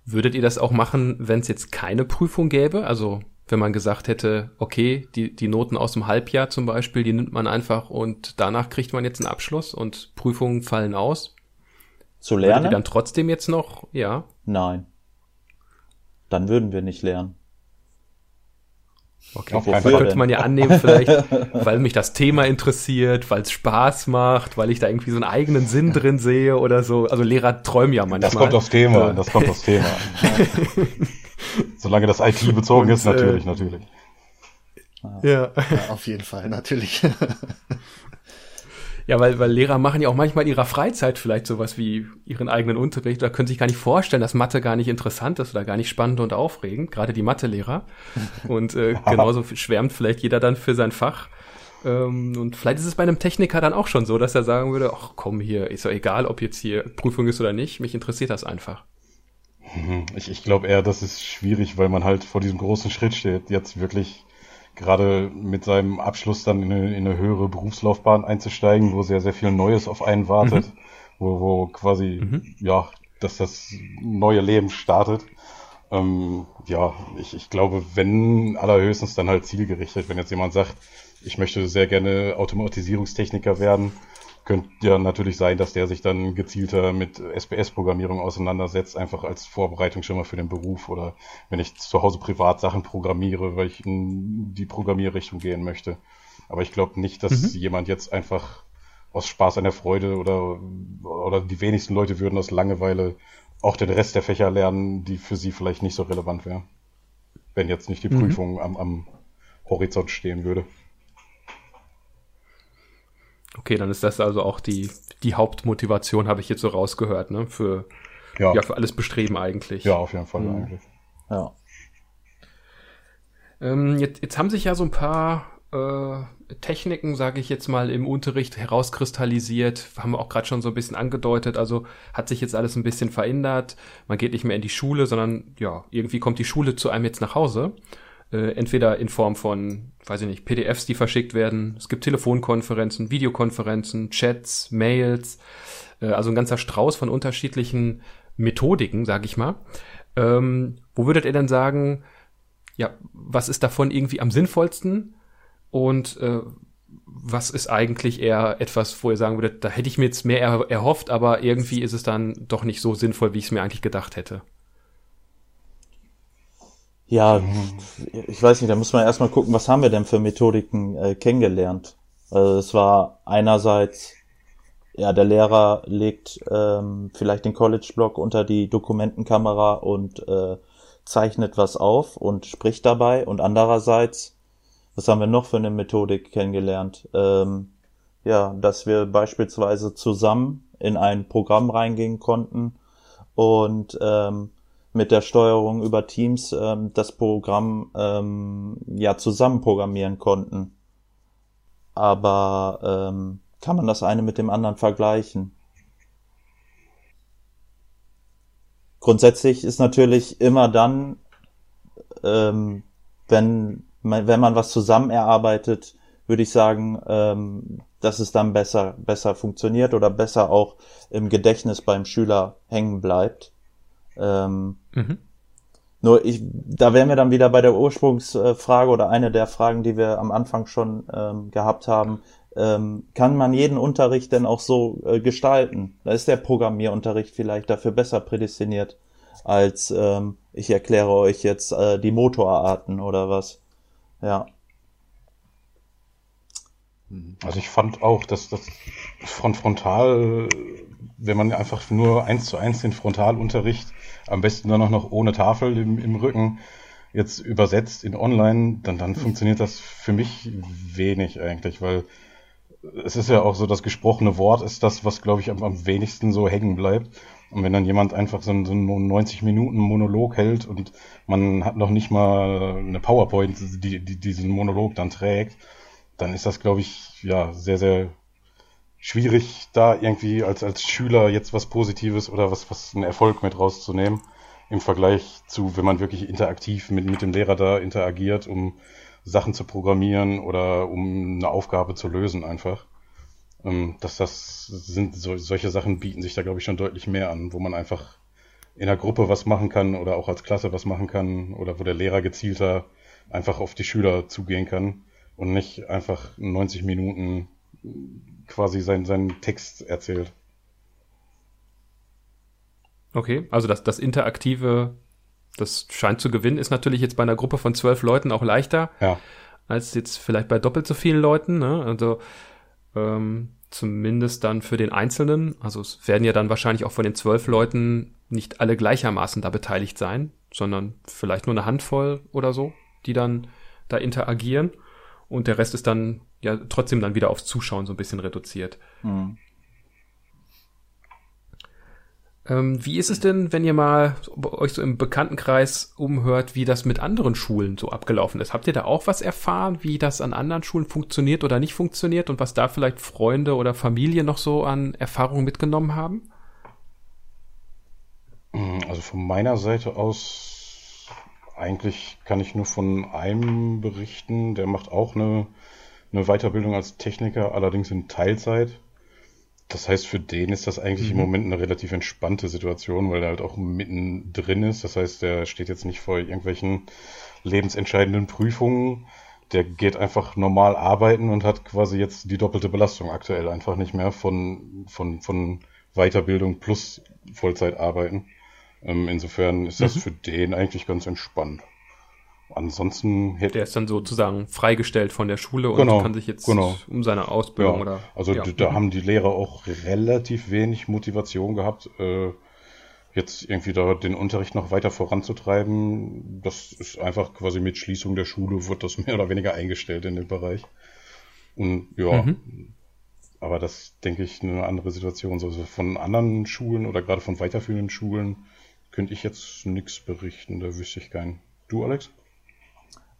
Würdet ihr das auch machen, wenn es jetzt keine Prüfung gäbe? Also wenn man gesagt hätte, okay, die, die Noten aus dem Halbjahr zum Beispiel, die nimmt man einfach und danach kriegt man jetzt einen Abschluss und Prüfungen fallen aus. Zu lernen? Ihr dann trotzdem jetzt noch, ja? Nein. Dann würden wir nicht lernen. Okay, Auf wofür könnte man ja annehmen, vielleicht, weil mich das Thema interessiert, weil es Spaß macht, weil ich da irgendwie so einen eigenen Sinn drin sehe oder so. Also Lehrer träumen ja manchmal. Das kommt aufs Thema, das kommt aufs Thema. Solange das IT bezogen Und, ist, natürlich, äh, natürlich. Ja. ja. Auf jeden Fall, natürlich. Ja, weil, weil Lehrer machen ja auch manchmal in ihrer Freizeit vielleicht sowas wie ihren eigenen Unterricht oder können sich gar nicht vorstellen, dass Mathe gar nicht interessant ist oder gar nicht spannend und aufregend, gerade die Mathelehrer. Und äh, genauso schwärmt vielleicht jeder dann für sein Fach. Ähm, und vielleicht ist es bei einem Techniker dann auch schon so, dass er sagen würde, ach komm hier, ist doch egal, ob jetzt hier Prüfung ist oder nicht, mich interessiert das einfach. Mhm. Ich, ich glaube eher, das ist schwierig, weil man halt vor diesem großen Schritt steht, jetzt wirklich gerade mit seinem Abschluss dann in eine, in eine, höhere Berufslaufbahn einzusteigen, wo sehr, sehr viel Neues auf einen wartet, mhm. wo, wo quasi, mhm. ja, dass das neue Leben startet. Ähm, ja, ich, ich glaube, wenn allerhöchstens dann halt zielgerichtet, wenn jetzt jemand sagt, ich möchte sehr gerne Automatisierungstechniker werden, könnte ja natürlich sein, dass der sich dann gezielter mit SPS-Programmierung auseinandersetzt, einfach als Vorbereitung schon mal für den Beruf oder wenn ich zu Hause privat Sachen programmiere, weil ich in die Programmierrichtung gehen möchte. Aber ich glaube nicht, dass mhm. jemand jetzt einfach aus Spaß an der Freude oder, oder die wenigsten Leute würden aus Langeweile auch den Rest der Fächer lernen, die für sie vielleicht nicht so relevant wären. Wenn jetzt nicht die mhm. Prüfung am, am Horizont stehen würde. Okay, dann ist das also auch die, die Hauptmotivation, habe ich jetzt so rausgehört, ne? Für, ja. ja für alles Bestreben eigentlich. Ja, auf jeden Fall mhm. eigentlich. Ja. Ähm, jetzt, jetzt haben sich ja so ein paar äh, Techniken, sage ich jetzt mal, im Unterricht herauskristallisiert. Haben wir auch gerade schon so ein bisschen angedeutet. Also hat sich jetzt alles ein bisschen verändert. Man geht nicht mehr in die Schule, sondern ja, irgendwie kommt die Schule zu einem jetzt nach Hause. Äh, entweder in Form von, weiß ich nicht, PDFs, die verschickt werden. Es gibt Telefonkonferenzen, Videokonferenzen, Chats, Mails, äh, also ein ganzer Strauß von unterschiedlichen Methodiken, sag ich mal. Ähm, wo würdet ihr denn sagen, ja, was ist davon irgendwie am sinnvollsten? Und äh, was ist eigentlich eher etwas, wo ihr sagen würdet, da hätte ich mir jetzt mehr erhofft, aber irgendwie ist es dann doch nicht so sinnvoll, wie ich es mir eigentlich gedacht hätte? Ja, ich weiß nicht, da muss man erstmal gucken, was haben wir denn für Methodiken äh, kennengelernt. Also es war einerseits, ja, der Lehrer legt ähm, vielleicht den College-Block unter die Dokumentenkamera und äh, zeichnet was auf und spricht dabei. Und andererseits, was haben wir noch für eine Methodik kennengelernt? Ähm, ja, dass wir beispielsweise zusammen in ein Programm reingehen konnten und ähm, mit der Steuerung über Teams ähm, das Programm ähm, ja zusammen programmieren konnten. Aber ähm, kann man das eine mit dem anderen vergleichen? Grundsätzlich ist natürlich immer dann, ähm, wenn, man, wenn man was zusammen erarbeitet, würde ich sagen, ähm, dass es dann besser, besser funktioniert oder besser auch im Gedächtnis beim Schüler hängen bleibt. Ähm, mhm. Nur ich, da wären wir dann wieder bei der Ursprungsfrage oder eine der Fragen, die wir am Anfang schon ähm, gehabt haben. Ähm, kann man jeden Unterricht denn auch so äh, gestalten? Da ist der Programmierunterricht vielleicht dafür besser prädestiniert als ähm, ich erkläre euch jetzt äh, die Motorarten oder was. Ja. Also ich fand auch, dass das von Frontal, wenn man einfach nur eins zu eins den Frontalunterricht am besten dann auch noch ohne Tafel im, im Rücken jetzt übersetzt in online, dann, dann funktioniert das für mich wenig eigentlich, weil es ist ja auch so, das gesprochene Wort ist das, was, glaube ich, am, am wenigsten so hängen bleibt. Und wenn dann jemand einfach so, so einen 90 Minuten Monolog hält und man hat noch nicht mal eine PowerPoint, die, die diesen Monolog dann trägt, dann ist das, glaube ich, ja, sehr, sehr schwierig, da irgendwie als, als Schüler jetzt was Positives oder was, was einen Erfolg mit rauszunehmen. Im Vergleich zu, wenn man wirklich interaktiv mit, mit dem Lehrer da interagiert, um Sachen zu programmieren oder um eine Aufgabe zu lösen einfach. Ähm, dass das sind so, solche Sachen bieten sich da glaube ich schon deutlich mehr an, wo man einfach in der Gruppe was machen kann oder auch als Klasse was machen kann oder wo der Lehrer gezielter einfach auf die Schüler zugehen kann und nicht einfach 90 Minuten quasi seinen, seinen Text erzählt. Okay, also das, das Interaktive, das scheint zu gewinnen, ist natürlich jetzt bei einer Gruppe von zwölf Leuten auch leichter ja. als jetzt vielleicht bei doppelt so vielen Leuten. Ne? Also ähm, zumindest dann für den Einzelnen. Also es werden ja dann wahrscheinlich auch von den zwölf Leuten nicht alle gleichermaßen da beteiligt sein, sondern vielleicht nur eine Handvoll oder so, die dann da interagieren. Und der Rest ist dann ja trotzdem dann wieder aufs Zuschauen so ein bisschen reduziert. Mhm. Ähm, wie ist es denn, wenn ihr mal euch so im Bekanntenkreis umhört, wie das mit anderen Schulen so abgelaufen ist? Habt ihr da auch was erfahren, wie das an anderen Schulen funktioniert oder nicht funktioniert und was da vielleicht Freunde oder Familie noch so an Erfahrungen mitgenommen haben? Also von meiner Seite aus eigentlich kann ich nur von einem berichten, der macht auch eine, eine Weiterbildung als Techniker, allerdings in Teilzeit. Das heißt, für den ist das eigentlich mhm. im Moment eine relativ entspannte Situation, weil er halt auch mitten drin ist. Das heißt, der steht jetzt nicht vor irgendwelchen lebensentscheidenden Prüfungen. Der geht einfach normal arbeiten und hat quasi jetzt die doppelte Belastung aktuell einfach nicht mehr von, von, von Weiterbildung plus Vollzeit arbeiten. Ähm, insofern ist das mhm. für den eigentlich ganz entspannt. Ansonsten hätte der ist dann sozusagen freigestellt von der Schule und genau, kann sich jetzt genau. um seine Ausbildung ja, oder also ja. da haben die Lehrer auch relativ wenig Motivation gehabt, äh, jetzt irgendwie da den Unterricht noch weiter voranzutreiben. Das ist einfach quasi mit Schließung der Schule wird das mehr oder weniger eingestellt in dem Bereich. Und ja, mhm. aber das denke ich eine andere Situation. So also von anderen Schulen oder gerade von weiterführenden Schulen könnte ich jetzt nichts berichten, da wüsste ich keinen. Du, Alex?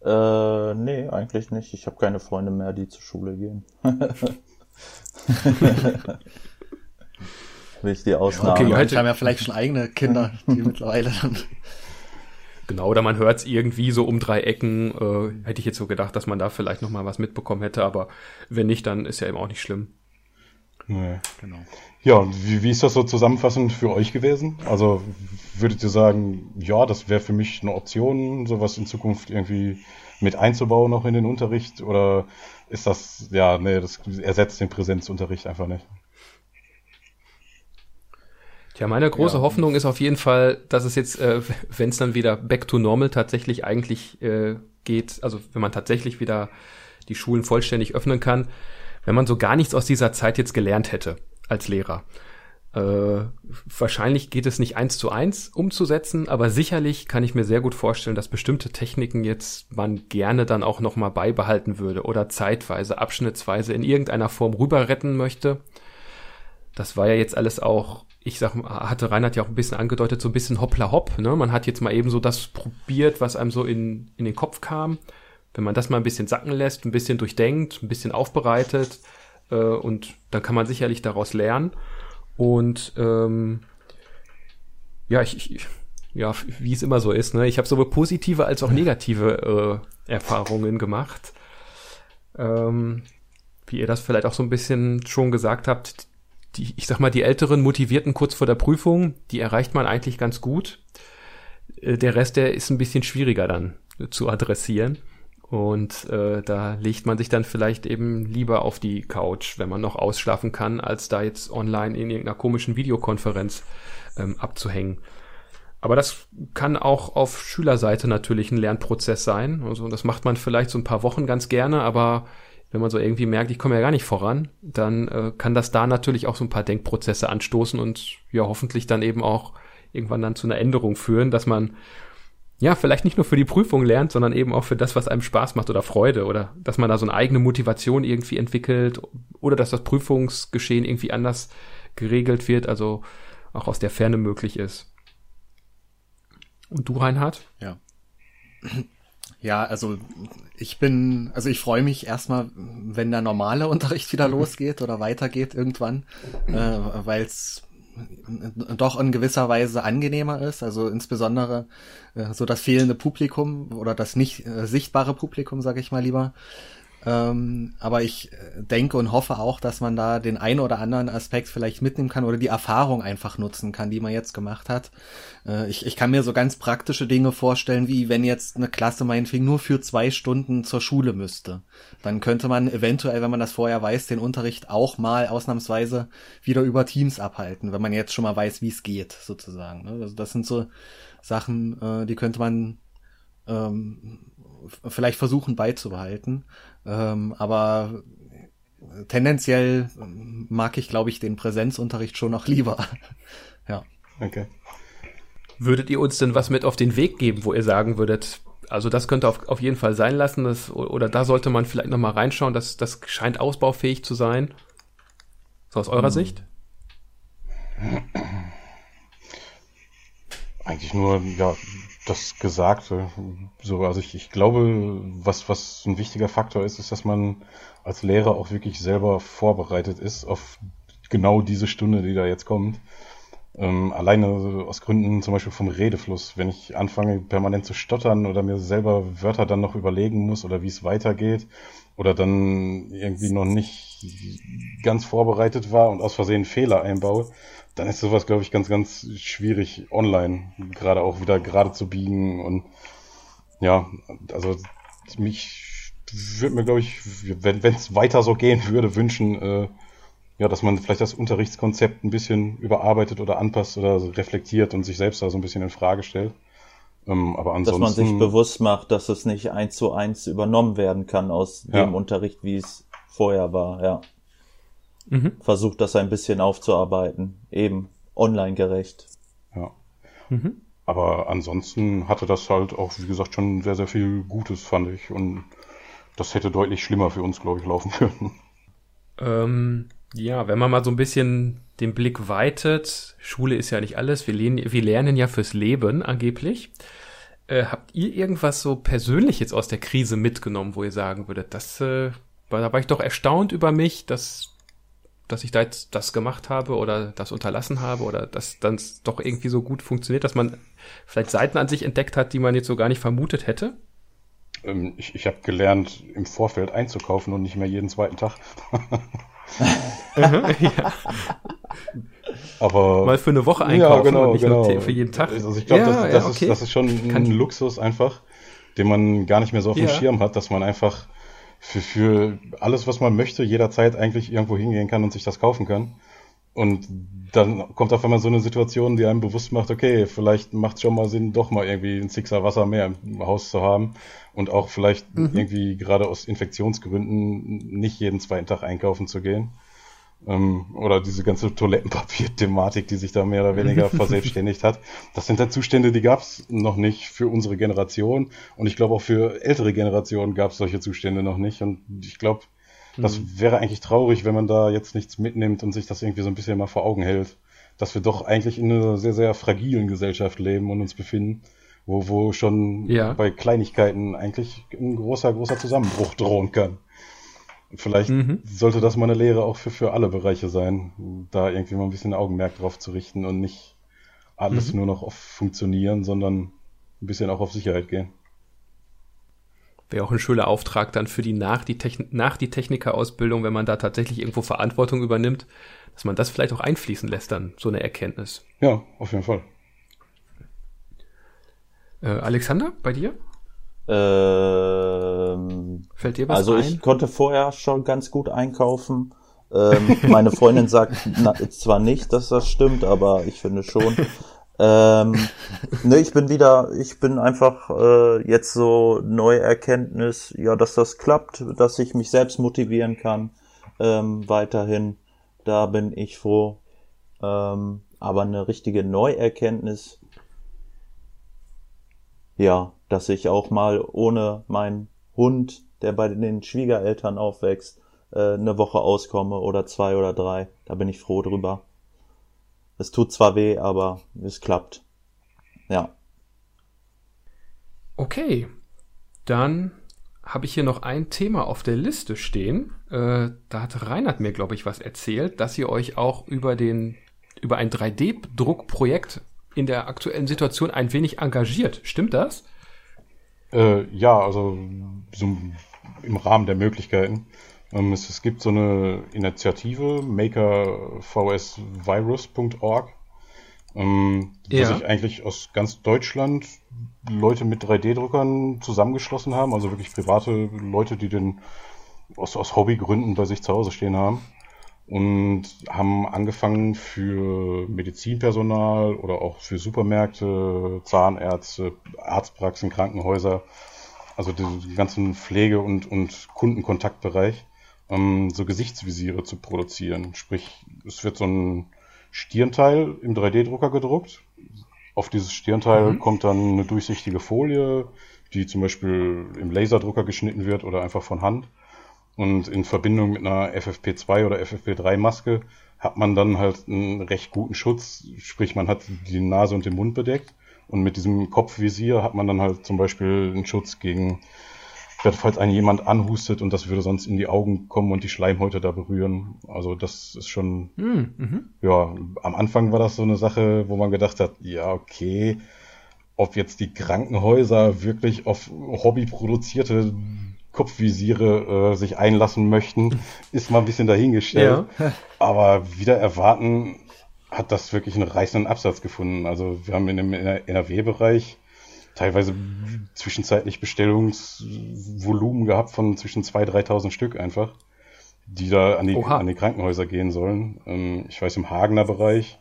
Äh, nee, eigentlich nicht. Ich habe keine Freunde mehr, die zur Schule gehen. Will ich die Ausnahme. Okay, Leute haben ja vielleicht schon eigene Kinder, die mittlerweile dann. Genau, oder man hört es irgendwie so um drei Ecken. Äh, hätte ich jetzt so gedacht, dass man da vielleicht noch mal was mitbekommen hätte, aber wenn nicht, dann ist ja eben auch nicht schlimm. Nee. Genau. Ja, wie, wie ist das so zusammenfassend für euch gewesen? Also würdet ihr sagen, ja, das wäre für mich eine Option, sowas in Zukunft irgendwie mit einzubauen noch in den Unterricht? Oder ist das, ja, nee, das ersetzt den Präsenzunterricht einfach nicht? Tja, meine große ja. Hoffnung ist auf jeden Fall, dass es jetzt, äh, wenn es dann wieder back to normal tatsächlich eigentlich äh, geht, also wenn man tatsächlich wieder die Schulen vollständig öffnen kann, wenn man so gar nichts aus dieser Zeit jetzt gelernt hätte als Lehrer. Äh, wahrscheinlich geht es nicht eins zu eins umzusetzen, aber sicherlich kann ich mir sehr gut vorstellen, dass bestimmte Techniken jetzt man gerne dann auch nochmal beibehalten würde oder zeitweise, abschnittsweise in irgendeiner Form rüber retten möchte. Das war ja jetzt alles auch, ich sag mal, hatte Reinhard ja auch ein bisschen angedeutet, so ein bisschen hoppla hopp, ne? Man hat jetzt mal eben so das probiert, was einem so in, in den Kopf kam. Wenn man das mal ein bisschen sacken lässt, ein bisschen durchdenkt, ein bisschen aufbereitet, äh, und dann kann man sicherlich daraus lernen. Und ähm, ja, ich, ich ja, wie es immer so ist, ne? Ich habe sowohl positive als auch negative äh, Erfahrungen gemacht. Ähm, wie ihr das vielleicht auch so ein bisschen schon gesagt habt, die, ich sag mal, die älteren Motivierten kurz vor der Prüfung, die erreicht man eigentlich ganz gut. Äh, der Rest, der ist ein bisschen schwieriger dann zu adressieren. Und äh, da legt man sich dann vielleicht eben lieber auf die Couch, wenn man noch ausschlafen kann, als da jetzt online in irgendeiner komischen Videokonferenz ähm, abzuhängen. Aber das kann auch auf Schülerseite natürlich ein Lernprozess sein. Also das macht man vielleicht so ein paar Wochen ganz gerne, aber wenn man so irgendwie merkt, ich komme ja gar nicht voran, dann äh, kann das da natürlich auch so ein paar Denkprozesse anstoßen und ja hoffentlich dann eben auch irgendwann dann zu einer Änderung führen, dass man ja, vielleicht nicht nur für die Prüfung lernt, sondern eben auch für das, was einem Spaß macht oder Freude oder dass man da so eine eigene Motivation irgendwie entwickelt oder dass das Prüfungsgeschehen irgendwie anders geregelt wird. Also auch aus der Ferne möglich ist. Und du, Reinhard? Ja. Ja, also ich bin, also ich freue mich erstmal, wenn der normale Unterricht wieder losgeht oder weitergeht irgendwann, äh, weil es doch in gewisser Weise angenehmer ist, also insbesondere äh, so das fehlende Publikum oder das nicht äh, sichtbare Publikum, sage ich mal lieber, ähm, aber ich äh, denke und hoffe auch, dass man da den einen oder anderen Aspekt vielleicht mitnehmen kann oder die Erfahrung einfach nutzen kann, die man jetzt gemacht hat. Äh, ich, ich kann mir so ganz praktische Dinge vorstellen, wie wenn jetzt eine Klasse meinetwegen nur für zwei Stunden zur Schule müsste. Dann könnte man eventuell, wenn man das vorher weiß, den Unterricht auch mal ausnahmsweise wieder über Teams abhalten, wenn man jetzt schon mal weiß, wie es geht, sozusagen. Ne? Also das sind so Sachen, äh, die könnte man ähm, vielleicht versuchen beizubehalten. Ähm, aber tendenziell mag ich, glaube ich, den Präsenzunterricht schon noch lieber. ja. Okay. Würdet ihr uns denn was mit auf den Weg geben, wo ihr sagen würdet, also das könnte auf, auf jeden Fall sein lassen, das, oder da sollte man vielleicht nochmal reinschauen, das, das scheint ausbaufähig zu sein. So aus eurer hm. Sicht? Eigentlich nur, ja, das Gesagte. So, also ich, ich glaube, was, was ein wichtiger Faktor ist, ist, dass man als Lehrer auch wirklich selber vorbereitet ist auf genau diese Stunde, die da jetzt kommt. Ähm, alleine aus Gründen zum Beispiel vom Redefluss. Wenn ich anfange permanent zu stottern oder mir selber Wörter dann noch überlegen muss oder wie es weitergeht oder dann irgendwie noch nicht ganz vorbereitet war und aus Versehen Fehler einbaue, dann ist sowas, glaube ich, ganz, ganz schwierig online gerade auch wieder gerade zu biegen und ja, also mich würde mir, glaube ich, wenn es weiter so gehen würde, wünschen, äh, ja, dass man vielleicht das Unterrichtskonzept ein bisschen überarbeitet oder anpasst oder reflektiert und sich selbst da so ein bisschen in Frage stellt. Ähm, aber ansonsten, dass man sich bewusst macht, dass es nicht eins zu eins übernommen werden kann aus ja. dem Unterricht, wie es vorher war, ja mhm. versucht das ein bisschen aufzuarbeiten, eben online gerecht. Ja. Mhm. Aber ansonsten hatte das halt auch, wie gesagt, schon sehr, sehr viel Gutes, fand ich. Und das hätte deutlich schlimmer für uns, glaube ich, laufen können. Ähm, ja, wenn man mal so ein bisschen den Blick weitet, Schule ist ja nicht alles, wir, lernen, wir lernen ja fürs Leben angeblich. Äh, habt ihr irgendwas so persönlich jetzt aus der Krise mitgenommen, wo ihr sagen würdet, das, äh, da war ich doch erstaunt über mich, dass dass ich da jetzt das gemacht habe oder das unterlassen habe oder dass dann doch irgendwie so gut funktioniert, dass man vielleicht Seiten an sich entdeckt hat, die man jetzt so gar nicht vermutet hätte? Ähm, ich ich habe gelernt, im Vorfeld einzukaufen und nicht mehr jeden zweiten Tag. ja. Aber mal für eine Woche einkaufen ja, genau, und nicht genau. für jeden Tag. Also ich glaube, ja, das, das, ja, okay. ist, das ist schon ein Luxus einfach, den man gar nicht mehr so auf dem Schirm hat, dass man einfach für, für alles, was man möchte, jederzeit eigentlich irgendwo hingehen kann und sich das kaufen kann. Und dann kommt auf einmal so eine Situation, die einem bewusst macht, okay, vielleicht macht es schon mal Sinn, doch mal irgendwie ein Sixer Wasser mehr im Haus zu haben und auch vielleicht mhm. irgendwie gerade aus Infektionsgründen nicht jeden zweiten Tag einkaufen zu gehen. Ähm, oder diese ganze Toilettenpapier-Thematik, die sich da mehr oder weniger verselbstständigt hat. Das sind halt Zustände, die gab es noch nicht für unsere Generation. Und ich glaube auch für ältere Generationen gab es solche Zustände noch nicht. Und ich glaube, das mhm. wäre eigentlich traurig, wenn man da jetzt nichts mitnimmt und sich das irgendwie so ein bisschen mal vor Augen hält. Dass wir doch eigentlich in einer sehr, sehr fragilen Gesellschaft leben und uns befinden, wo, wo schon ja. bei Kleinigkeiten eigentlich ein großer, großer Zusammenbruch drohen kann. Vielleicht mhm. sollte das mal eine Lehre auch für, für alle Bereiche sein, da irgendwie mal ein bisschen Augenmerk drauf zu richten und nicht alles mhm. nur noch auf Funktionieren, sondern ein bisschen auch auf Sicherheit gehen. Wäre auch ein schöner Auftrag dann für die nach die, Techn nach die Technikerausbildung, wenn man da tatsächlich irgendwo Verantwortung übernimmt, dass man das vielleicht auch einfließen lässt dann, so eine Erkenntnis. Ja, auf jeden Fall. Äh, Alexander, bei dir? Ähm, Fällt dir was Also ein? ich konnte vorher schon ganz gut einkaufen. Ähm, meine Freundin sagt na, zwar nicht, dass das stimmt, aber ich finde schon. ähm, ne, ich bin wieder, ich bin einfach äh, jetzt so neue Erkenntnis, ja, dass das klappt, dass ich mich selbst motivieren kann ähm, weiterhin. Da bin ich froh. Ähm, aber eine richtige Neuerkenntnis, ja, dass ich auch mal ohne meinen Hund, der bei den Schwiegereltern aufwächst, äh, eine Woche auskomme oder zwei oder drei. Da bin ich froh drüber. Es tut zwar weh, aber es klappt. Ja. Okay, dann habe ich hier noch ein Thema auf der Liste stehen. Äh, da hat Reinhard mir, glaube ich, was erzählt, dass ihr euch auch über den über ein 3D-Druckprojekt in der aktuellen Situation ein wenig engagiert. Stimmt das? Äh, ja, also so im Rahmen der Möglichkeiten. Ähm, es, es, gibt so eine Initiative, makervsvirus.org, ähm, ja. wo sich eigentlich aus ganz Deutschland Leute mit 3D-Druckern zusammengeschlossen haben, also wirklich private Leute, die den aus, aus Hobbygründen bei sich zu Hause stehen haben und haben angefangen für Medizinpersonal oder auch für Supermärkte, Zahnärzte, Arztpraxen, Krankenhäuser, also den ganzen Pflege- und, und Kundenkontaktbereich, ähm, so Gesichtsvisiere zu produzieren. Sprich, es wird so ein Stirnteil im 3D-Drucker gedruckt. Auf dieses Stirnteil mhm. kommt dann eine durchsichtige Folie, die zum Beispiel im Laserdrucker geschnitten wird oder einfach von Hand. Und in Verbindung mit einer FFP2 oder FFP3 Maske hat man dann halt einen recht guten Schutz, sprich man hat die Nase und den Mund bedeckt. Und mit diesem Kopfvisier hat man dann halt zum Beispiel einen Schutz gegen, falls einen jemand anhustet und das würde sonst in die Augen kommen und die Schleimhäute da berühren. Also das ist schon, hm, mhm. ja, am Anfang war das so eine Sache, wo man gedacht hat, ja, okay, ob jetzt die Krankenhäuser wirklich auf Hobby produzierte Kopfvisiere äh, sich einlassen möchten, ist mal ein bisschen dahingestellt. Ja. Aber wieder erwarten hat das wirklich einen reißenden Absatz gefunden. Also wir haben in dem NRW-Bereich teilweise zwischenzeitlich Bestellungsvolumen gehabt von zwischen 2.000, 3.000 Stück einfach, die da an die, an die Krankenhäuser gehen sollen. Ähm, ich weiß, im Hagener Bereich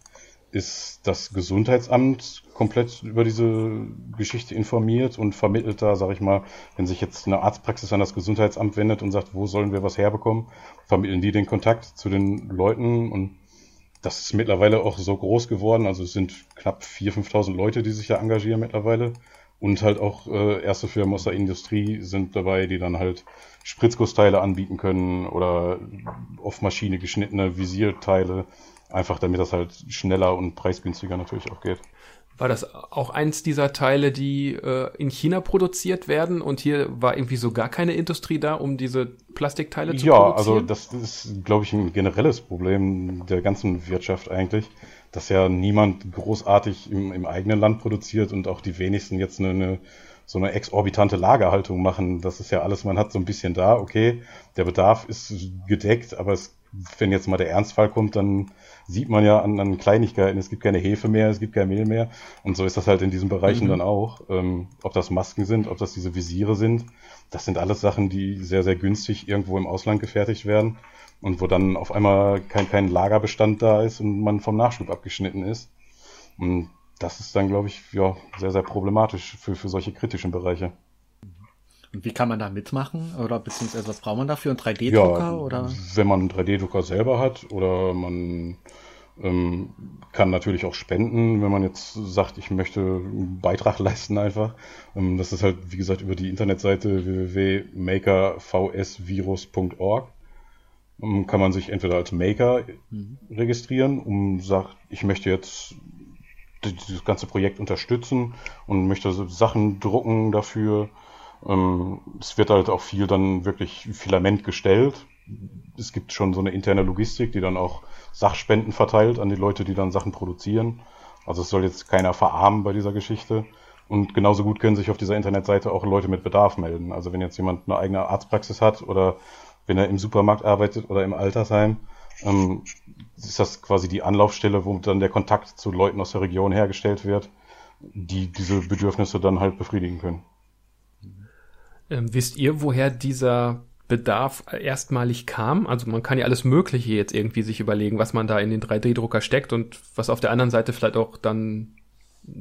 ist das Gesundheitsamt komplett über diese Geschichte informiert und vermittelt da, sag ich mal, wenn sich jetzt eine Arztpraxis an das Gesundheitsamt wendet und sagt, wo sollen wir was herbekommen, vermitteln die den Kontakt zu den Leuten und das ist mittlerweile auch so groß geworden. Also es sind knapp 4.000, 5.000 Leute, die sich da engagieren mittlerweile. Und halt auch äh, erste Firmen aus der Industrie sind dabei, die dann halt Spritzgussteile anbieten können oder auf Maschine geschnittene Visierteile Einfach damit das halt schneller und preisgünstiger natürlich auch geht. War das auch eins dieser Teile, die äh, in China produziert werden und hier war irgendwie so gar keine Industrie da, um diese Plastikteile zu ja, produzieren? Ja, also das ist, glaube ich, ein generelles Problem der ganzen Wirtschaft eigentlich, dass ja niemand großartig im, im eigenen Land produziert und auch die wenigsten jetzt eine, eine so eine exorbitante Lagerhaltung machen. Das ist ja alles, man hat so ein bisschen da, okay, der Bedarf ist gedeckt, aber es, wenn jetzt mal der Ernstfall kommt, dann sieht man ja an, an Kleinigkeiten, es gibt keine Hefe mehr, es gibt kein Mehl mehr. Und so ist das halt in diesen Bereichen mhm. dann auch. Ähm, ob das Masken sind, ob das diese Visiere sind, das sind alles Sachen, die sehr, sehr günstig irgendwo im Ausland gefertigt werden und wo dann auf einmal kein, kein Lagerbestand da ist und man vom Nachschub abgeschnitten ist. Und das ist dann, glaube ich, ja, sehr, sehr problematisch für, für solche kritischen Bereiche. Und wie kann man da mitmachen? Oder beziehungsweise was braucht man dafür? Ein 3D-Drucker? Ja, oder? Wenn man einen 3D-Drucker selber hat oder man ähm, kann natürlich auch spenden, wenn man jetzt sagt, ich möchte einen Beitrag leisten einfach. Ähm, das ist halt, wie gesagt, über die Internetseite www.makervsvirus.org ähm, kann man sich entweder als Maker mhm. registrieren, um sagt, ich möchte jetzt dieses ganze Projekt unterstützen und möchte Sachen drucken dafür ähm, es wird halt auch viel dann wirklich Filament gestellt. Es gibt schon so eine interne Logistik, die dann auch Sachspenden verteilt an die Leute, die dann Sachen produzieren. Also es soll jetzt keiner verarmen bei dieser Geschichte. Und genauso gut können sich auf dieser Internetseite auch Leute mit Bedarf melden. Also wenn jetzt jemand eine eigene Arztpraxis hat oder wenn er im Supermarkt arbeitet oder im Altersheim, ähm, ist das quasi die Anlaufstelle, wo dann der Kontakt zu Leuten aus der Region hergestellt wird, die diese Bedürfnisse dann halt befriedigen können. Ähm, wisst ihr, woher dieser Bedarf erstmalig kam? Also man kann ja alles Mögliche jetzt irgendwie sich überlegen, was man da in den 3D-Drucker steckt und was auf der anderen Seite vielleicht auch dann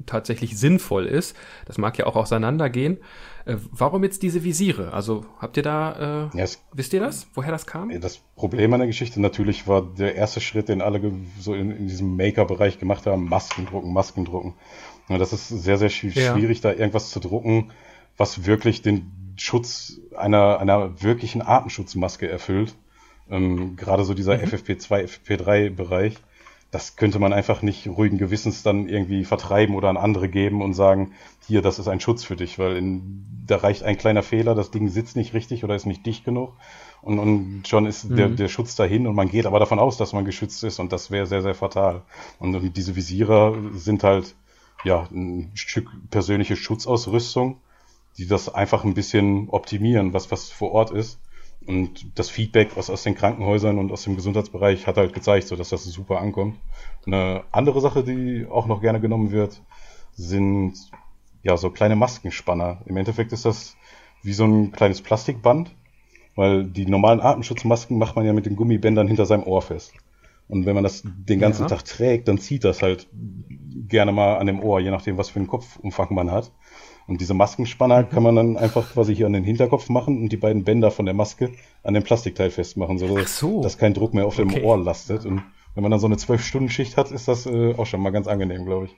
tatsächlich sinnvoll ist. Das mag ja auch auseinandergehen. Äh, warum jetzt diese Visiere? Also habt ihr da, äh, ja, es, wisst ihr das, woher das kam? Das Problem an der Geschichte natürlich war der erste Schritt, den alle so in, in diesem Maker-Bereich gemacht haben, Masken drucken, Masken drucken. Das ist sehr, sehr schwierig, ja. da irgendwas zu drucken, was wirklich den Schutz einer, einer wirklichen Artenschutzmaske erfüllt. Ähm, gerade so dieser mhm. FFP2, FFP3-Bereich. das könnte man einfach nicht ruhigen Gewissens dann irgendwie vertreiben oder an andere geben und sagen, hier, das ist ein Schutz für dich, weil in, da reicht ein kleiner Fehler, das Ding sitzt nicht richtig oder ist nicht dicht genug und, und schon ist mhm. der, der Schutz dahin und man geht aber davon aus, dass man geschützt ist und das wäre sehr, sehr fatal. Und, und diese Visierer sind halt, ja, ein Stück persönliche Schutzausrüstung, die das einfach ein bisschen optimieren, was, was vor Ort ist. Und das Feedback aus, aus den Krankenhäusern und aus dem Gesundheitsbereich hat halt gezeigt, so dass das super ankommt. Eine andere Sache, die auch noch gerne genommen wird, sind ja so kleine Maskenspanner. Im Endeffekt ist das wie so ein kleines Plastikband, weil die normalen Atemschutzmasken macht man ja mit den Gummibändern hinter seinem Ohr fest. Und wenn man das den ganzen ja. Tag trägt, dann zieht das halt gerne mal an dem Ohr, je nachdem, was für einen Kopfumfang man hat. Und diese Maskenspanner kann man dann einfach quasi hier an den Hinterkopf machen und die beiden Bänder von der Maske an dem Plastikteil festmachen, so, so. dass kein Druck mehr auf dem Ohr lastet. Und wenn man dann so eine zwölf Stunden Schicht hat, ist das äh, auch schon mal ganz angenehm, glaube ich.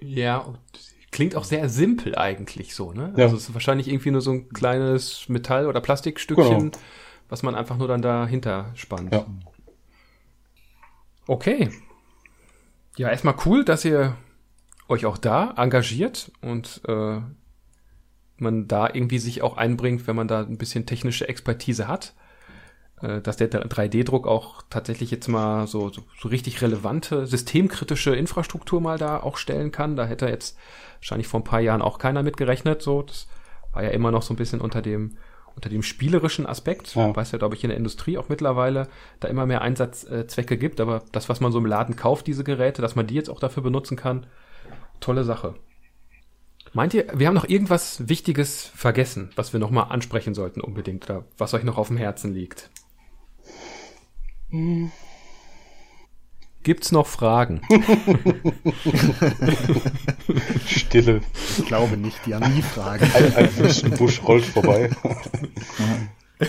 Ja, klingt auch sehr simpel eigentlich so, ne? Ja. Also es ist wahrscheinlich irgendwie nur so ein kleines Metall- oder Plastikstückchen, genau. was man einfach nur dann dahinter spannt. Ja. Okay. Ja, erstmal cool, dass ihr euch auch da engagiert und äh, man da irgendwie sich auch einbringt, wenn man da ein bisschen technische Expertise hat, äh, dass der 3D-Druck auch tatsächlich jetzt mal so, so, so richtig relevante, systemkritische Infrastruktur mal da auch stellen kann. Da hätte jetzt wahrscheinlich vor ein paar Jahren auch keiner mitgerechnet. So, das war ja immer noch so ein bisschen unter dem unter dem spielerischen Aspekt, ja. was ja, glaube ich, in der Industrie auch mittlerweile da immer mehr Einsatzzwecke gibt, aber das, was man so im Laden kauft, diese Geräte, dass man die jetzt auch dafür benutzen kann, tolle Sache. Meint ihr, wir haben noch irgendwas Wichtiges vergessen, was wir nochmal ansprechen sollten unbedingt oder was euch noch auf dem Herzen liegt? Gibt's noch Fragen? Stille. Ich glaube nicht, die haben nie Fragen. Ein, ein Wüstenbusch rollt vorbei.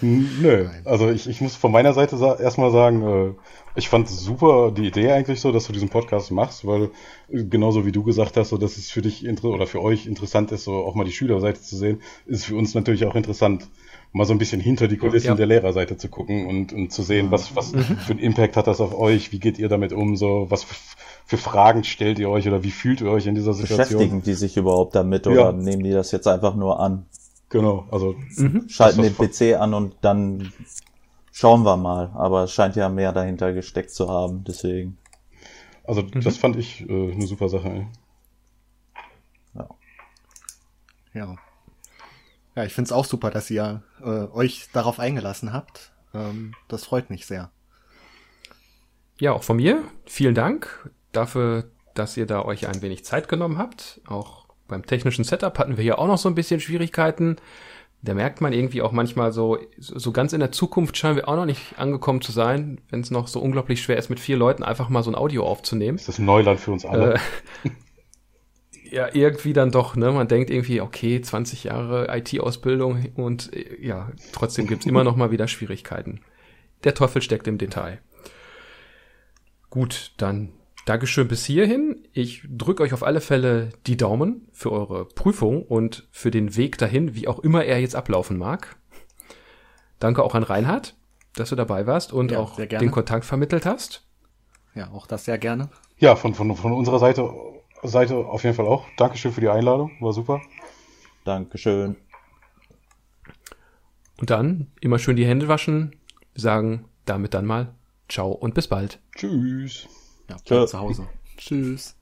Nö, also ich, ich muss von meiner Seite sa erstmal sagen, äh, ich fand super die Idee eigentlich so, dass du diesen Podcast machst, weil äh, genauso wie du gesagt hast, so dass es für dich oder für euch interessant ist, so auch mal die Schülerseite zu sehen, ist es für uns natürlich auch interessant, mal so ein bisschen hinter die Kulissen ja. der Lehrerseite zu gucken und, und zu sehen, was, was mhm. für einen Impact hat das auf euch, wie geht ihr damit um, so was für, für Fragen stellt ihr euch oder wie fühlt ihr euch in dieser Situation? Beschäftigen die sich überhaupt damit oder ja. nehmen die das jetzt einfach nur an? Genau, also mhm. schalten den PC an und dann schauen wir mal. Aber es scheint ja mehr dahinter gesteckt zu haben, deswegen. Also mhm. das fand ich äh, eine super Sache. Ey. Ja. Ja. Ja, ich finde es auch super, dass ihr äh, euch darauf eingelassen habt. Ähm, das freut mich sehr. Ja, auch von mir. Vielen Dank dafür, dass ihr da euch ein wenig Zeit genommen habt. Auch beim technischen Setup hatten wir hier auch noch so ein bisschen Schwierigkeiten. Da merkt man irgendwie auch manchmal so, so ganz in der Zukunft scheinen wir auch noch nicht angekommen zu sein, wenn es noch so unglaublich schwer ist, mit vier Leuten einfach mal so ein Audio aufzunehmen. Das ist Neuland für uns alle. Äh, ja, irgendwie dann doch, ne? Man denkt irgendwie, okay, 20 Jahre IT-Ausbildung und äh, ja, trotzdem gibt's immer noch mal wieder Schwierigkeiten. Der Teufel steckt im Detail. Gut, dann Dankeschön bis hierhin. Ich drücke euch auf alle Fälle die Daumen für eure Prüfung und für den Weg dahin, wie auch immer er jetzt ablaufen mag. Danke auch an Reinhard, dass du dabei warst und ja, auch den Kontakt vermittelt hast. Ja, auch das sehr gerne. Ja, von, von, von unserer Seite, Seite auf jeden Fall auch. Dankeschön für die Einladung, war super. Dankeschön. Und dann immer schön die Hände waschen. Wir sagen damit dann mal Ciao und bis bald. Tschüss. Ja, Ciao. zu Hause. Tschüss.